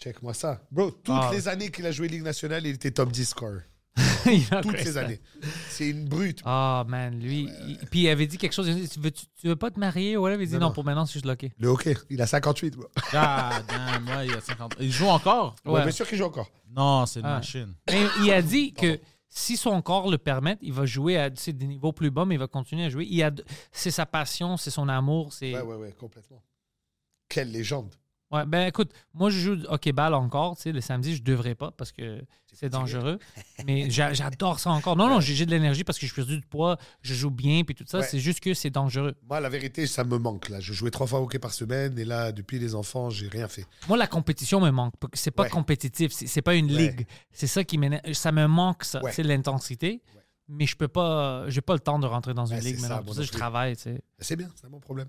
Check-moi ça. Bro, toutes Ah. les années qu'il a joué Ligue nationale, il était top 10 score. Toutes ces années. C'est une brute. Ah, man, lui. il- puis il avait dit quelque chose. Il a dit, tu veux, tu, tu veux pas te marier? Ouais, il a dit Non, non, non. pour maintenant, je suis loqué. Le hockey, il a 58. bro. God damn, ouais, il a 50. Il joue encore? Ouais, Ouais. bien sûr qu'il joue encore. Non, c'est une Ah. machine. Mais il a dit que si son corps le permet, il va jouer à des niveaux plus bas, mais il va continuer à jouer. C'est sa passion, c'est son amour. C'est... Ouais, ouais, ouais, complètement. Quelle légende. Ouais, ben écoute, moi je joue au hockey-ball encore, tu sais, le samedi, je devrais pas parce que c'est dangereux. mais j'a- j'adore ça encore. Non, non, j'ai de l'énergie parce que je perds du poids, je joue bien, puis tout ça. Ouais. C'est juste que c'est dangereux. Moi, la vérité, ça me manque. Là, je jouais trois fois au hockey par semaine et là, depuis les enfants, j'ai rien fait. Moi, la compétition me manque. C'est pas Ouais. compétitif, c'est pas une ligue. C'est ça qui m'énerve. Ça me manque, ça, c'est l'intensité. Mais je peux pas, j'ai pas le temps de rentrer dans une Ouais, ligue ça, maintenant. moi Pour ça, je travaille, tu sais. C'est bien, c'est bon problème.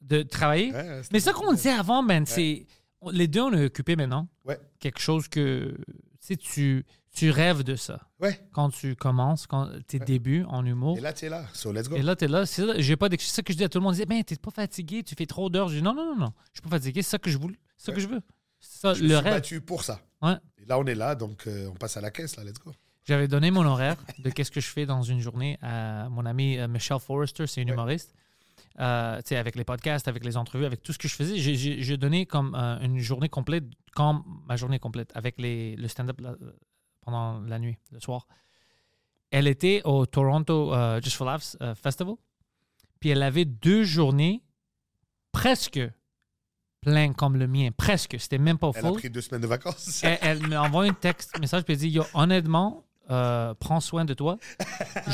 De travailler. Ouais, Mais ça qu'on disait avant, man, c'est. Les deux, on est occupés maintenant. Ouais. Quelque chose que. Tu tu, tu rêves de ça. Ouais. Quand tu commences, quand tes débuts en humour. Et là, tu es là. So, let's go. Et là, t'es là. C'est ça, pas que je dis à tout le monde. Ils disaient, ben, t'es pas fatigué, tu fais trop d'heures. Je dis, non, non, non, non. Je suis pas fatigué, c'est ça que je voulais. C'est ça que je veux. Ça, je me le suis rêve. battu pour ça. Ouais. Et là, on est là, donc euh, on passe à la caisse, là, let's go. J'avais donné mon horaire de qu'est-ce que je fais dans une journée à mon ami euh, Michelle Forrester, c'est une humoriste. Euh, avec les podcasts, avec les entrevues, avec tout ce que je faisais, j'ai- donné comme euh, une journée complète, comme ma journée complète, avec les, le stand-up euh, pendant la nuit, le soir. Elle était au Toronto euh, Just for Laughs Festival, puis elle avait deux journées presque pleines comme le mien, presque, c'était même pas Elle a pris deux semaines de vacances. elle, elle m'envoie un texte, message, puis elle dit Yo, honnêtement, euh, prends soin de toi.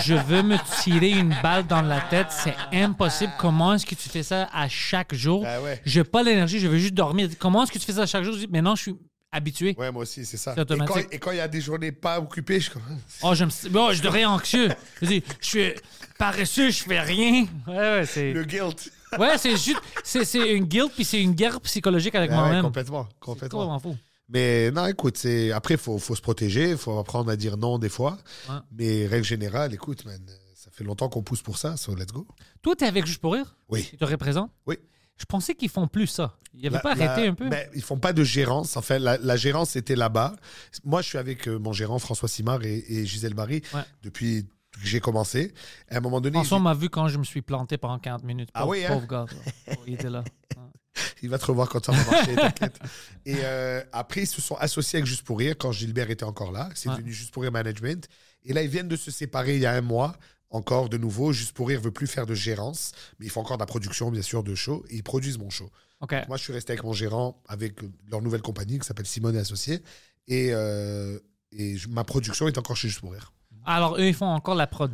Je veux me tirer une balle dans la tête. C'est impossible. Comment est-ce que tu fais ça à chaque jour? Ah ouais. J'ai pas l'énergie, je veux juste dormir. Comment est-ce que tu fais ça à chaque jour? Je dis Maintenant, je suis habitué. Ouais, moi aussi, c'est ça. C'est Et quand automatique. et quand il y a des journées pas occupées, je suis comme. Oh, je, me, oh, je deviens anxieux. Je dis Je suis paresseux, je fais rien. Ouais, ouais, c'est. Le guilt. Ouais, c'est juste. C'est c'est une guilt, puis c'est une guerre psychologique avec Ah ouais, moi-même. complètement. C'est complètement. complètement fou. Mais non, écoute, c'est après, il faut, faut se protéger, il faut apprendre à dire non des fois. Ouais. Mais règle générale, écoute, man, ça fait longtemps qu'on pousse pour ça, so let's go. Toi, t'es avec Juste pour rire? Oui. Tu te représentes Oui. Je pensais qu'ils font plus ça. Ils n'avaient pas la- arrêté un peu? ben, Ils font pas de gérance. En fait, la, la gérance était là-bas. Moi, je suis avec euh, mon gérant François Simard et, et Gisèle Barry Ouais. depuis que j'ai commencé. À un moment donné, François m'a vu quand je me suis planté pendant 40 minutes. Ah oui, hein? pauvre gars. il était là. il va te revoir quand ça va marcher, t'inquiète. Et euh, après, ils se sont associés avec Juste pour Rire quand Gilbert était encore là. C'est Ouais. devenu Juste pour Rire Management. Et là, ils viennent de se séparer il y a un mois encore de nouveau. Juste pour rire veut plus faire de gérance, mais ils font encore de la production, bien sûr, de show. Et ils produisent mon show. Moi, je suis resté avec mon gérant, avec leur nouvelle compagnie qui s'appelle Simone et Associés. Et, euh, et je- ma production est encore chez Juste pour rire. Alors, eux, ils font encore la prod.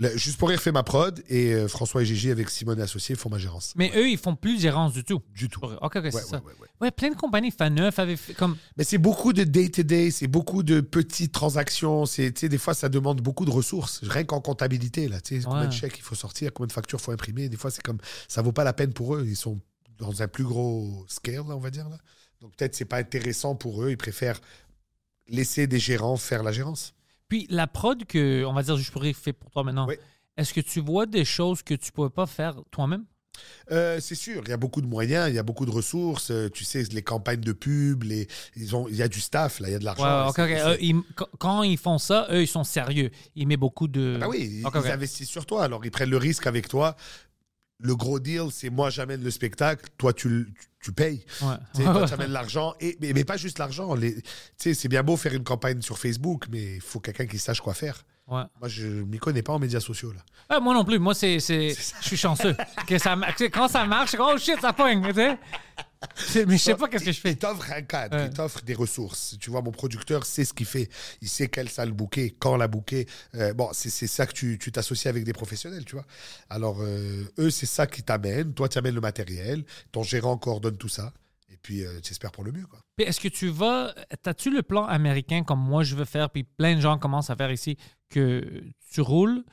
Le- Juste pour rire fait ma prod et euh, François et Gigi avec Simone et Associés font ma gérance. Mais eux, ils font plus de gérance du tout. Du tout. OK, OK, c'est Ouais, ça. ouais, ouais, ouais. Ouais, plein de compagnies fan neuf avaient fait comme. Mais c'est beaucoup de day-to-day, c'est beaucoup de petites transactions. C'est, tu sais, des fois, ça demande beaucoup de ressources. Rien qu'en comptabilité, là. Tu sais, combien de Ouais. chèques il faut sortir, combien de factures il faut imprimer. Des fois, c'est comme, ça vaut pas la peine pour eux. Ils sont dans un plus gros scale, là, on va dire. Là. Donc, peut-être c'est pas intéressant pour eux. Ils préfèrent laisser des gérants faire la gérance. Puis la prod que, on va dire, juste pour rire, fait pour toi maintenant, Oui. est-ce que tu vois des choses que tu pouvais pas faire toi-même? Euh, c'est sûr, il y a beaucoup de moyens, il y a beaucoup de ressources. Euh, tu sais, les campagnes de pub, les, ils ont, il y a du staff, là, il y a de l'argent. Euh, ils- quand- ils font ça, eux, ils sont sérieux. Ils mettent beaucoup de. Ah bah oui, ils, investissent sur toi. Alors, ils prennent le risque avec toi. Le gros deal, c'est moi, j'amène le spectacle, toi, tu, le- tu, payes. Ouais. Tu sais, toi, tu amènes l'argent. Et, mais, mais pas juste l'argent. Les- C'est bien beau faire une campagne sur Facebook, mais il faut quelqu'un qui sache quoi faire. Ouais. Moi, je ne m'y connais pas en médias sociaux. Là. Ah, moi non plus. Moi, c'est. c'est- Je suis chanceux. que ça, quand ça marche, oh shit, ça pogne. tu sais. C'est- Mais je sais pas qu'est-ce que je fais. Il t'offre un cadre, Ouais. il t'offre des ressources. Tu vois, mon producteur sait ce qu'il fait. Il sait quelle salle bouquer, quand la bouquer. Euh, bon, c'est c'est ça que tu tu t'associes avec des professionnels, tu vois. Alors, euh, eux, c'est ça qui t'amène. Toi, tu amènes le matériel. Ton gérant coordonne tout ça. Et puis, euh, tu espères pour le mieux, quoi. Puis Est-ce que tu vas. T'as-tu le plan américain comme moi je veux faire, puis plein de gens commencent à faire ici, que tu roules,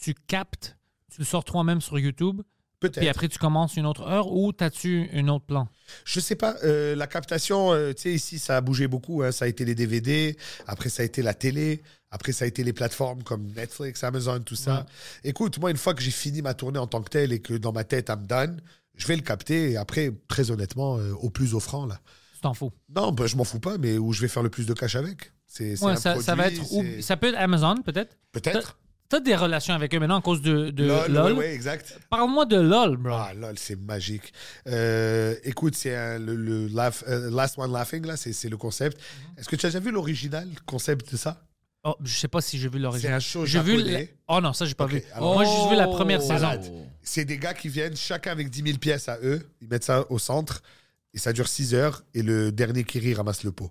tu captes, tu le sors toi-même sur YouTube, puis Peut-être. après tu commences une autre heure, ou t'as-tu un autre plan? Je sais pas, euh, la captation, euh, tu sais, ici, ça a bougé beaucoup. hein. Ça a été les DVD, après, ça a été la télé, après, ça a été les plateformes comme Netflix, Amazon, tout ça. Écoute, moi, une fois que j'ai fini ma tournée en tant que telle et que dans ma tête, I'm done, je vais le capter et après, très honnêtement, euh, au plus offrant, là. Tu t'en fous. Non, ben, je m'en fous pas, mais où je vais faire le plus de cash avec. C'est c'est Ouais, un ça, ça va produit, être. ou- c'est- ça peut être Amazon, peut-être? Peut-être. T'as des relations avec eux maintenant à cause de, de LOL, LOL? ouais, ouais, exact. Parle-moi de LOL, bro. Ah, lol, c'est magique. Euh, écoute, c'est un- le, le laugh- euh, Last One Laughing, là, c'est c'est le concept. Mhm. Est-ce que tu as déjà vu l'original concept de ça? Oh, je sais pas si j'ai vu C'est l'original. un show J'ai vu. Oh non, ça j'ai pas vu. alors- Moi j'ai juste vu la première Oh, saison. C'est des gars qui viennent, chacun avec 10 000 pièces à eux. Ils mettent ça au centre et ça dure 6 heures. Et le dernier qui rit ramasse le pot.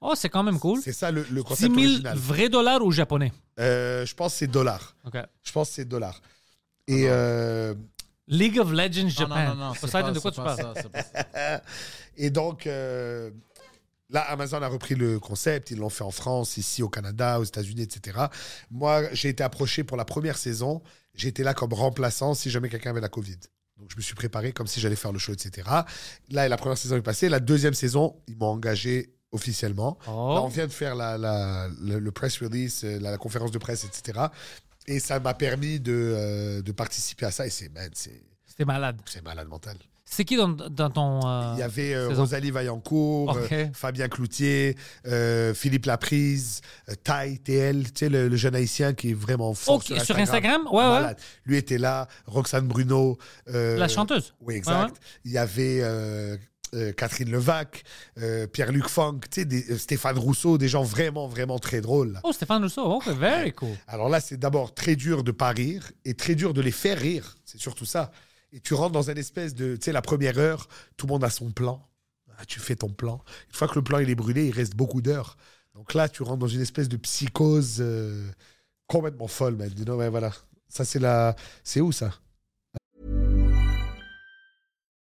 Oh, c'est quand même cool. C'est ça le, le 6 concept 000 original. vrais dollars ou japonais? Euh, je pense que c'est dollars. OK. Je pense que c'est dollars. Et euh, League of Legends Non, Japan. non, non, non. c'est Poseidon, pas- de quoi c'est tu parles? ça, c'est pas ça. Et donc, euh, là, Amazon a repris le concept. Ils l'ont fait en France, ici au Canada, aux États-Unis, etc. Moi, j'ai été approché pour la première saison. J'étais là comme remplaçant si jamais quelqu'un avait la Covid. Donc, je me suis préparé comme si j'allais faire le show, etc. Là, la première saison est passée. La deuxième saison, ils m'ont engagé officiellement. Oh. Là, on vient de faire la, la- le, le press release, euh, la, la conférence de presse, etc. Et ça m'a permis de, euh, de participer à ça. Et c'est man, c'est- C'était malade. c'est malade mental. C'est qui dans, dans ton. euh, Il y avait euh? Rosalie Vaillancourt, euh, Fabien Cloutier, Philippe Laprise, Tai TL, tu sais, le, le jeune haïtien qui est vraiment fort Ok, sur Instagram? Ouais, ouais. Lui était là, Roxane Bruno. La chanteuse? Oui, exact. Ouais, ouais. Il y avait euh, Catherine Levac, euh, Pierre-Luc Funk, des- euh, Stéphane Rousseau, des gens vraiment, vraiment très drôles. Oh, Stéphane Rousseau. Ok, very cool. Alors là, c'est d'abord très dur de pas rire et très dur de les faire rire. C'est surtout ça. Et tu rentres dans une espèce de, tu sais, la première heure, tout le monde a son plan. Ah, tu fais ton plan. Une fois que le plan il est brûlé, il reste beaucoup d'heures. Donc là, tu rentres dans une espèce de psychose euh, complètement folle, man. Know, ouais, voilà. Ça, c'est la. C'est où ça?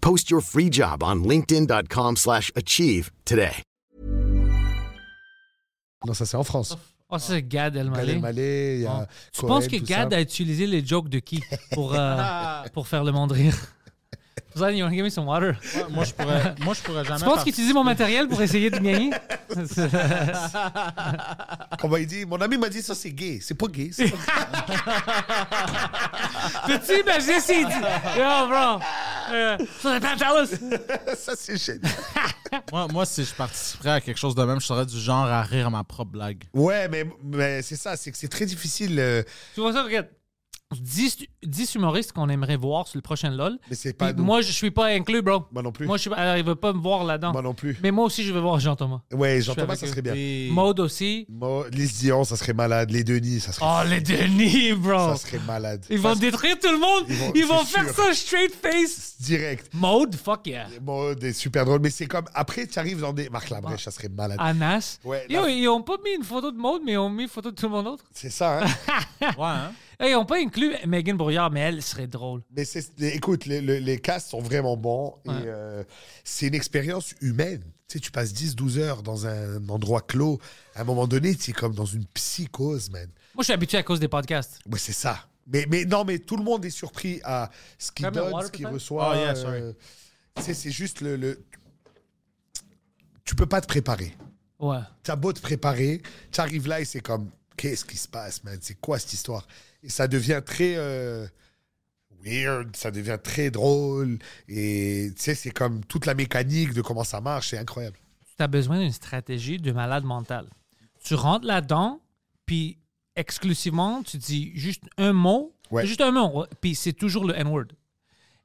Post your free job on linkedin.com/achieve slash achieve today. Non, ça, c'est en France. Oh, ça, c'est Gad Gad Elmaleh. Elmaleh, il y a Oh. Tu penses que Gad ça. a utilisé les jokes de qui pour, euh, pour faire le monde rire? Poseidon, you want to give me some water? Ouais, moi, je pourrais, moi, je pourrais jamais. Tu penses utilisait mon matériel pour essayer de gagner? Comment il dit Mon ami m'a dit ça, c'est gay. C'est pas gay. c'est pas gay. Peux-tu imaginer s'il dit... Yo, bro, Euh, ça, c'est Pantelis. ça, c'est génial. Moi, moi, si je participerais à quelque chose de même, je serais du genre à rire à ma propre blague. Ouais, mais, mais c'est ça, c'est que c'est très difficile. euh, Tu vois ça, regarde. 10, 10 humoristes qu'on aimerait voir sur le prochain LOL. mais c'est pas Puis nous. moi, je suis pas inclus, bro. Moi non plus. Moi, je suis, alors, il veut pas me voir là-dedans. Moi non plus. Mais moi aussi, je veux voir Jean-Thomas. Ouais, Jean-Thomas, ça serait bien. Mode aussi. Lise Dion, ça serait malade. Les Denis, ça serait, Oh, les Denis, bro. ça serait malade. Ils vont Ça, détruire tout le monde. Ils vont- Ils vont c'est faire sûr. ça straight face. direct. Mode, fuck yeah. Bon, des super drôle, mais c'est comme après tu arrives dans des Marc Labrèche, ça serait malade. Anas. Ouais, Yo, là- ils ont pas mis une photo de Mode, mais ils ont mis une photo de tout le monde d'autre. C'est ça. Hein? Ouais, hein? Hey, ils ont pas inclus Megan Brouillard, mais elle serait drôle. mais c'est, écoute, les, les, les casts sont vraiment bons Ouais. et euh, c'est une expérience humaine. Tu sais, tu passes 10-12 heures dans un endroit clos. À un moment donné, tu es comme dans une psychose, man. Moi, je suis habitué à cause des podcasts. Ouais, c'est ça. Mais, mais non, mais tout le monde est surpris à ce qu'il donne, water, ce qu'il reçoit. Oh, yeah, sorry. euh, c'est juste le, le. Tu peux pas te préparer. Ouais. T'as beau te préparer, tu arrives là et c'est comme, qu'est-ce qui se passe, man? C'est quoi cette histoire? Et ça devient très euh, weird, ça devient très drôle. Et tu sais, c'est comme toute la mécanique de comment ça marche, c'est incroyable. tu as besoin d'une stratégie de malade mental. Tu rentres là-dedans, puis exclusivement, tu dis juste un mot, Ouais. juste un mot, puis c'est toujours le N-word.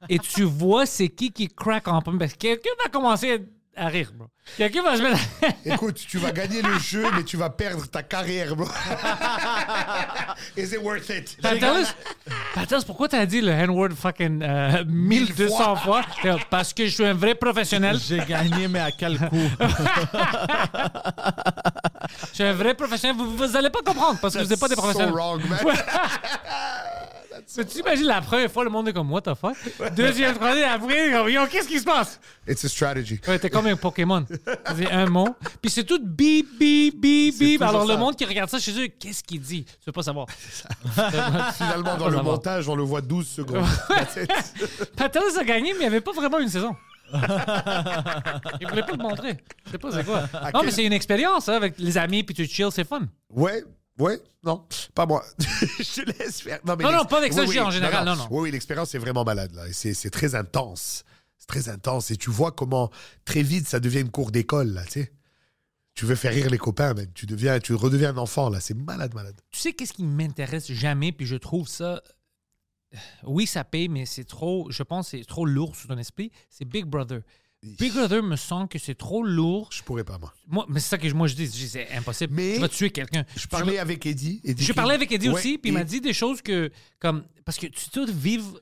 Et tu vois c'est qui qui craque en premier. Parce que quelqu'un va commencer à rire, bro. Quelqu'un va se mettre à... Écoute, tu vas gagner le jeu, mais tu vas perdre ta carrière, bro. Is it worth it? Patalis, Patalis, pourquoi t'as dit le N-word fucking euh, 1200 fois? Euh, Parce que je suis un vrai professionnel. J'ai gagné, mais à quel coût? Je suis un vrai professionnel. Vous, vous allez pas comprendre parce que vous n'êtes pas des professionnels. So wrong, man. Tu imagines la première fois, le monde est comme, what the fuck? Deuxième, troisième, après, yo, qu'est-ce qui se passe? It's a strategy. Ouais, t'es comme un Pokémon. Dis un mot, puis c'est tout bip, bip, bip, bip. Alors, le ça. monde qui regarde ça chez eux, qu'est-ce qu'il dit? Tu veux pas savoir. Finalement, dans le savoir. montage, on le voit 12 secondes. Patalis a gagné, mais il n'y avait pas vraiment une saison. il voulait pas le montrer. Je sais pas c'est quoi. Non, quel- mais c'est une expérience, hein, avec les amis, puis tu chill, c'est fun. Ouais, ouais, non, pas moi. je te laisse faire. mais Non, non, pas avec ça, je dis en général, non, non. Oui, oui, l'expérience est vraiment malade, là. C'est très intense. C'est très intense. Et tu vois comment très vite ça devient une cour d'école, là, tu sais. Tu veux faire rire les copains, man. Tu, deviens, tu redeviens un enfant, là. C'est malade, malade. Tu sais, qu'est-ce qui m'intéresse jamais, puis je trouve ça. Oui, ça paye, mais c'est trop. Je pense c'est trop lourd sur ton esprit. C'est Big Brother. Big Brother me semble que c'est trop lourd. Je pourrais pas, moi. Moi, mais c'est ça que moi je dis. Je dis, C'est impossible. Mais- tu vas tuer quelqu'un. Je parlais avec Eddie. Eddie Je parlais avec Eddie Ouais, aussi, puis il m'a dit des choses que. comme Parce que tu dois vivre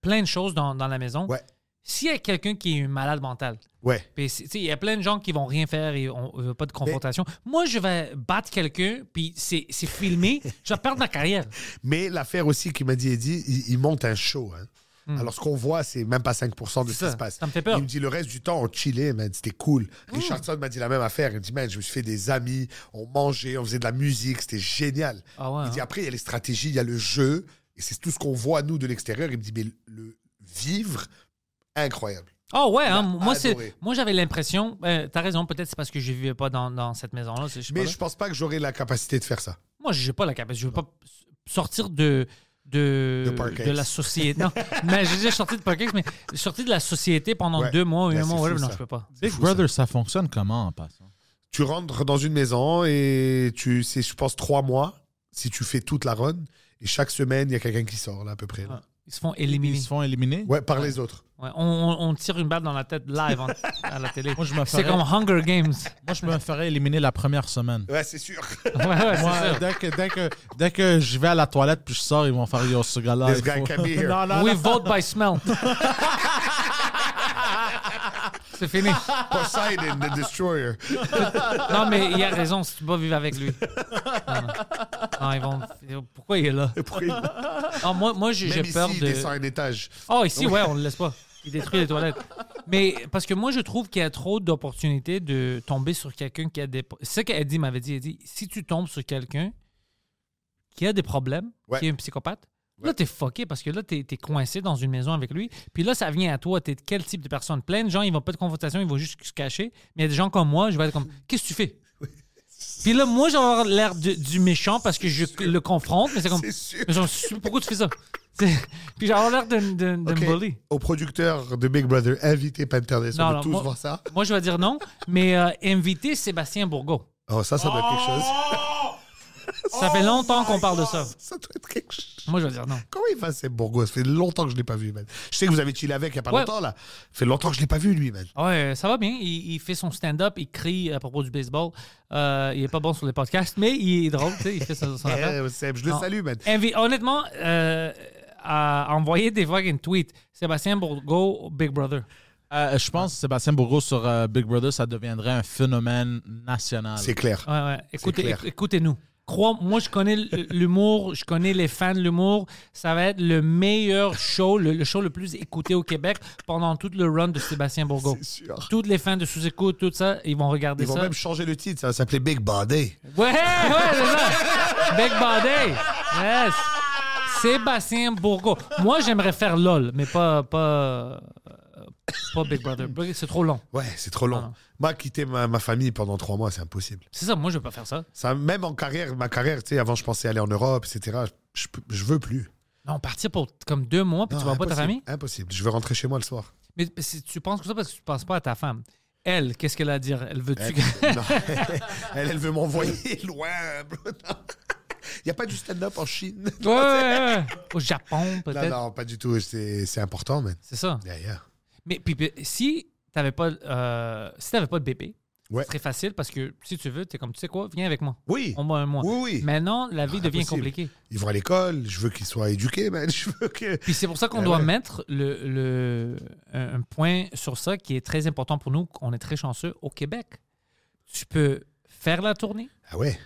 plein de choses dans, dans la maison. Ouais. S'il y a quelqu'un qui est malade mental, Ouais. il y a plein de gens qui vont rien faire et on veut pas de confrontation. Moi, je vais battre quelqu'un, puis c'est c'est filmé, je vais perdre ma carrière. Mais l'affaire aussi qui m'a dit Eddie, il, il monte un show. hein. Alors, ce qu'on voit, c'est même pas 5% de ce Hmm. Qui se passe. Ça me fait peur. Hmm. Il me dit le reste du temps, on chillait, c'était cool. Richardson m'a dit la même affaire. Il me dit, man, je me suis fait des amis, on mangeait, on faisait de la musique, c'était génial. Ah ouais, il dit, hein. après, il y a les stratégies, il y a le jeu, et c'est tout ce qu'on voit, nous, de l'extérieur. Il me dit, mais le vivre, incroyable. Oh ouais, hein, moi, c'est, moi j'avais l'impression, euh, t'as raison, peut-être c'est parce que je vivais pas dans, dans cette maison-là. Mais je pense pas que j'aurais la capacité de faire ça. Moi, j'ai pas la capacité. Je veux pas sortir de. De, la société. Non, mais j'ai déjà sorti de Parkex, mais sorti de la société pendant Ouais. deux mois, Ben, un c'est mois, whatever, non, je peux pas. Big Brother, ça. fonctionne comment en passant? Tu rentres dans une maison et tu, c'est, je pense, trois mois si tu fais toute la run. Et chaque semaine, il y a quelqu'un qui sort, là, à peu près. là. Ouais. Ils se font éliminer. Ils se font éliminer? Ouais, par les autres. Ouais, on, tire une balle dans la tête live en- à la télé. Moi, je me C'est ferais- comme Hunger Games. Moi, je me ferais éliminer la première semaine. Ouais, c'est sûr. Ouais, ouais, c'est Moi, ça. dès que, dès, que, dès que je vais à la toilette puis je sors, ils vont faire Yo, ce gars-là. This il guy faut- can be here. non, non, We non. vote by smell. c'est fini. Poseidon, the destroyer. Non, mais il a raison si tu pas vivre avec lui. Non, non. Non, ils vont... Pourquoi il est là? Pourquoi il- Non, moi, moi j'ai Même ici, peur il de. descend un étage. Oh, ici, ouais, on le laisse pas. Il détruit les toilettes. Mais parce que moi, je trouve qu'il y a trop d'opportunités de tomber sur quelqu'un qui a des. C'est ça qu'Eddie m'avait dit. Elle dit si tu tombes sur quelqu'un qui a des problèmes, Ouais. qui est un psychopathe, là, t'es fucké parce que là, t'es es coincé dans une maison avec lui. Puis là, ça vient à toi. T'es quel type de personne? Plein de gens, ils vont pas de confrontation, ils vont juste se cacher. Mais il y a des gens comme moi, je vais être comme qu'est-ce que tu fais Puis là, moi, j'ai avoir l'air de- du méchant parce que je le confronte, mais c'est comme. Sûr. Mais genre, pourquoi tu fais ça? C'est- Puis j'ai l'air d'un d'un- d'un Ok. bully. Au producteur de Big Brother, invitez Pantelis. Non, On veut non, tous moi- voir ça. Moi, je vais dire non, mais euh, inviter Sébastien Bourgault. Oh, ça, ça doit être quelque chose. Ça fait longtemps qu'on parle de ça. Ça doit être quelque chose. Moi, je vais dire non. Comment il va, c'est Bourgo Ça fait longtemps que je l'ai pas vu, man. Je sais que vous avez chillé avec il y a pas Ouais. longtemps, là. Ça fait longtemps que je l'ai pas vu, lui, man. Ouais, ça va bien. Il, il fait son stand-up, il crie à propos du baseball. Euh, il est pas bon sur les podcasts, mais il est drôle, tu sais, il fait son, son affaire. Eh, Seb, je le Non. salue, man. Invi- honnêtement, euh, à envoyer des fucking tweets. Sébastien Bourgault, Big Brother. Euh, je pense que Sébastien Bourgault sur euh, Big Brother, ça deviendrait un phénomène national. C'est clair. Ouais, ouais. Écoutez, clair. éc- écoutez-nous. Crois, moi, je connais l'humour, je connais les fans de l'humour. Ça va être le meilleur show, le, le show le plus écouté au Québec pendant tout le run de Sébastien Bourgault. C'est sûr. Toutes les fans de sous-écoute, tout ça, ils vont regarder Ils vont ça. même changer le titre, ça va s'appeler Big Body. Ouais, ouais, c'est ça. Big Body. Yes. Sébastien Bourgault. Moi, j'aimerais faire LOL, mais pas, pas, pas Big Brother. C'est trop long. Ouais, c'est trop long. Ah non. Moi, quitter ma, ma famille pendant trois mois, c'est impossible. C'est ça, moi, je veux pas faire ça. Ça, même en carrière, ma carrière, tu sais, avant, je pensais aller en Europe, etc. Je, peux- je veux plus. Non, partir pour comme deux mois, puis tu Non, vois pas ta famille? Impossible. Je veux rentrer chez moi le soir. Mais si tu penses que ça parce que tu penses pas à ta femme. Elle, qu'est-ce qu'elle a à dire? Elle Elle, non, elle, elle veut m'envoyer loin. Non. Il n'y a pas du stand-up en Chine. Ouais, ouais, ouais. Au Japon, Non, peut-être. non, pas du tout. C'est important, man. C'est ça. Yeah. Mais puis, si t'avais pas, euh, si pas de bébé, Ouais. c'est très facile parce que si tu veux, t'es comme, tu sais quoi, viens avec moi. Oui. On va un mois. Oui, oui. Maintenant, la vie Ah, devient impossible. compliquée. Ils vont à l'école. Je veux qu'ils soient éduqués, man. Je veux que. Puis c'est pour ça qu'on Ben doit ouais. mettre le, le- un, un point sur ça qui est très important pour nous. On est très chanceux au Québec. Tu peux faire la tournée, Ah ouais.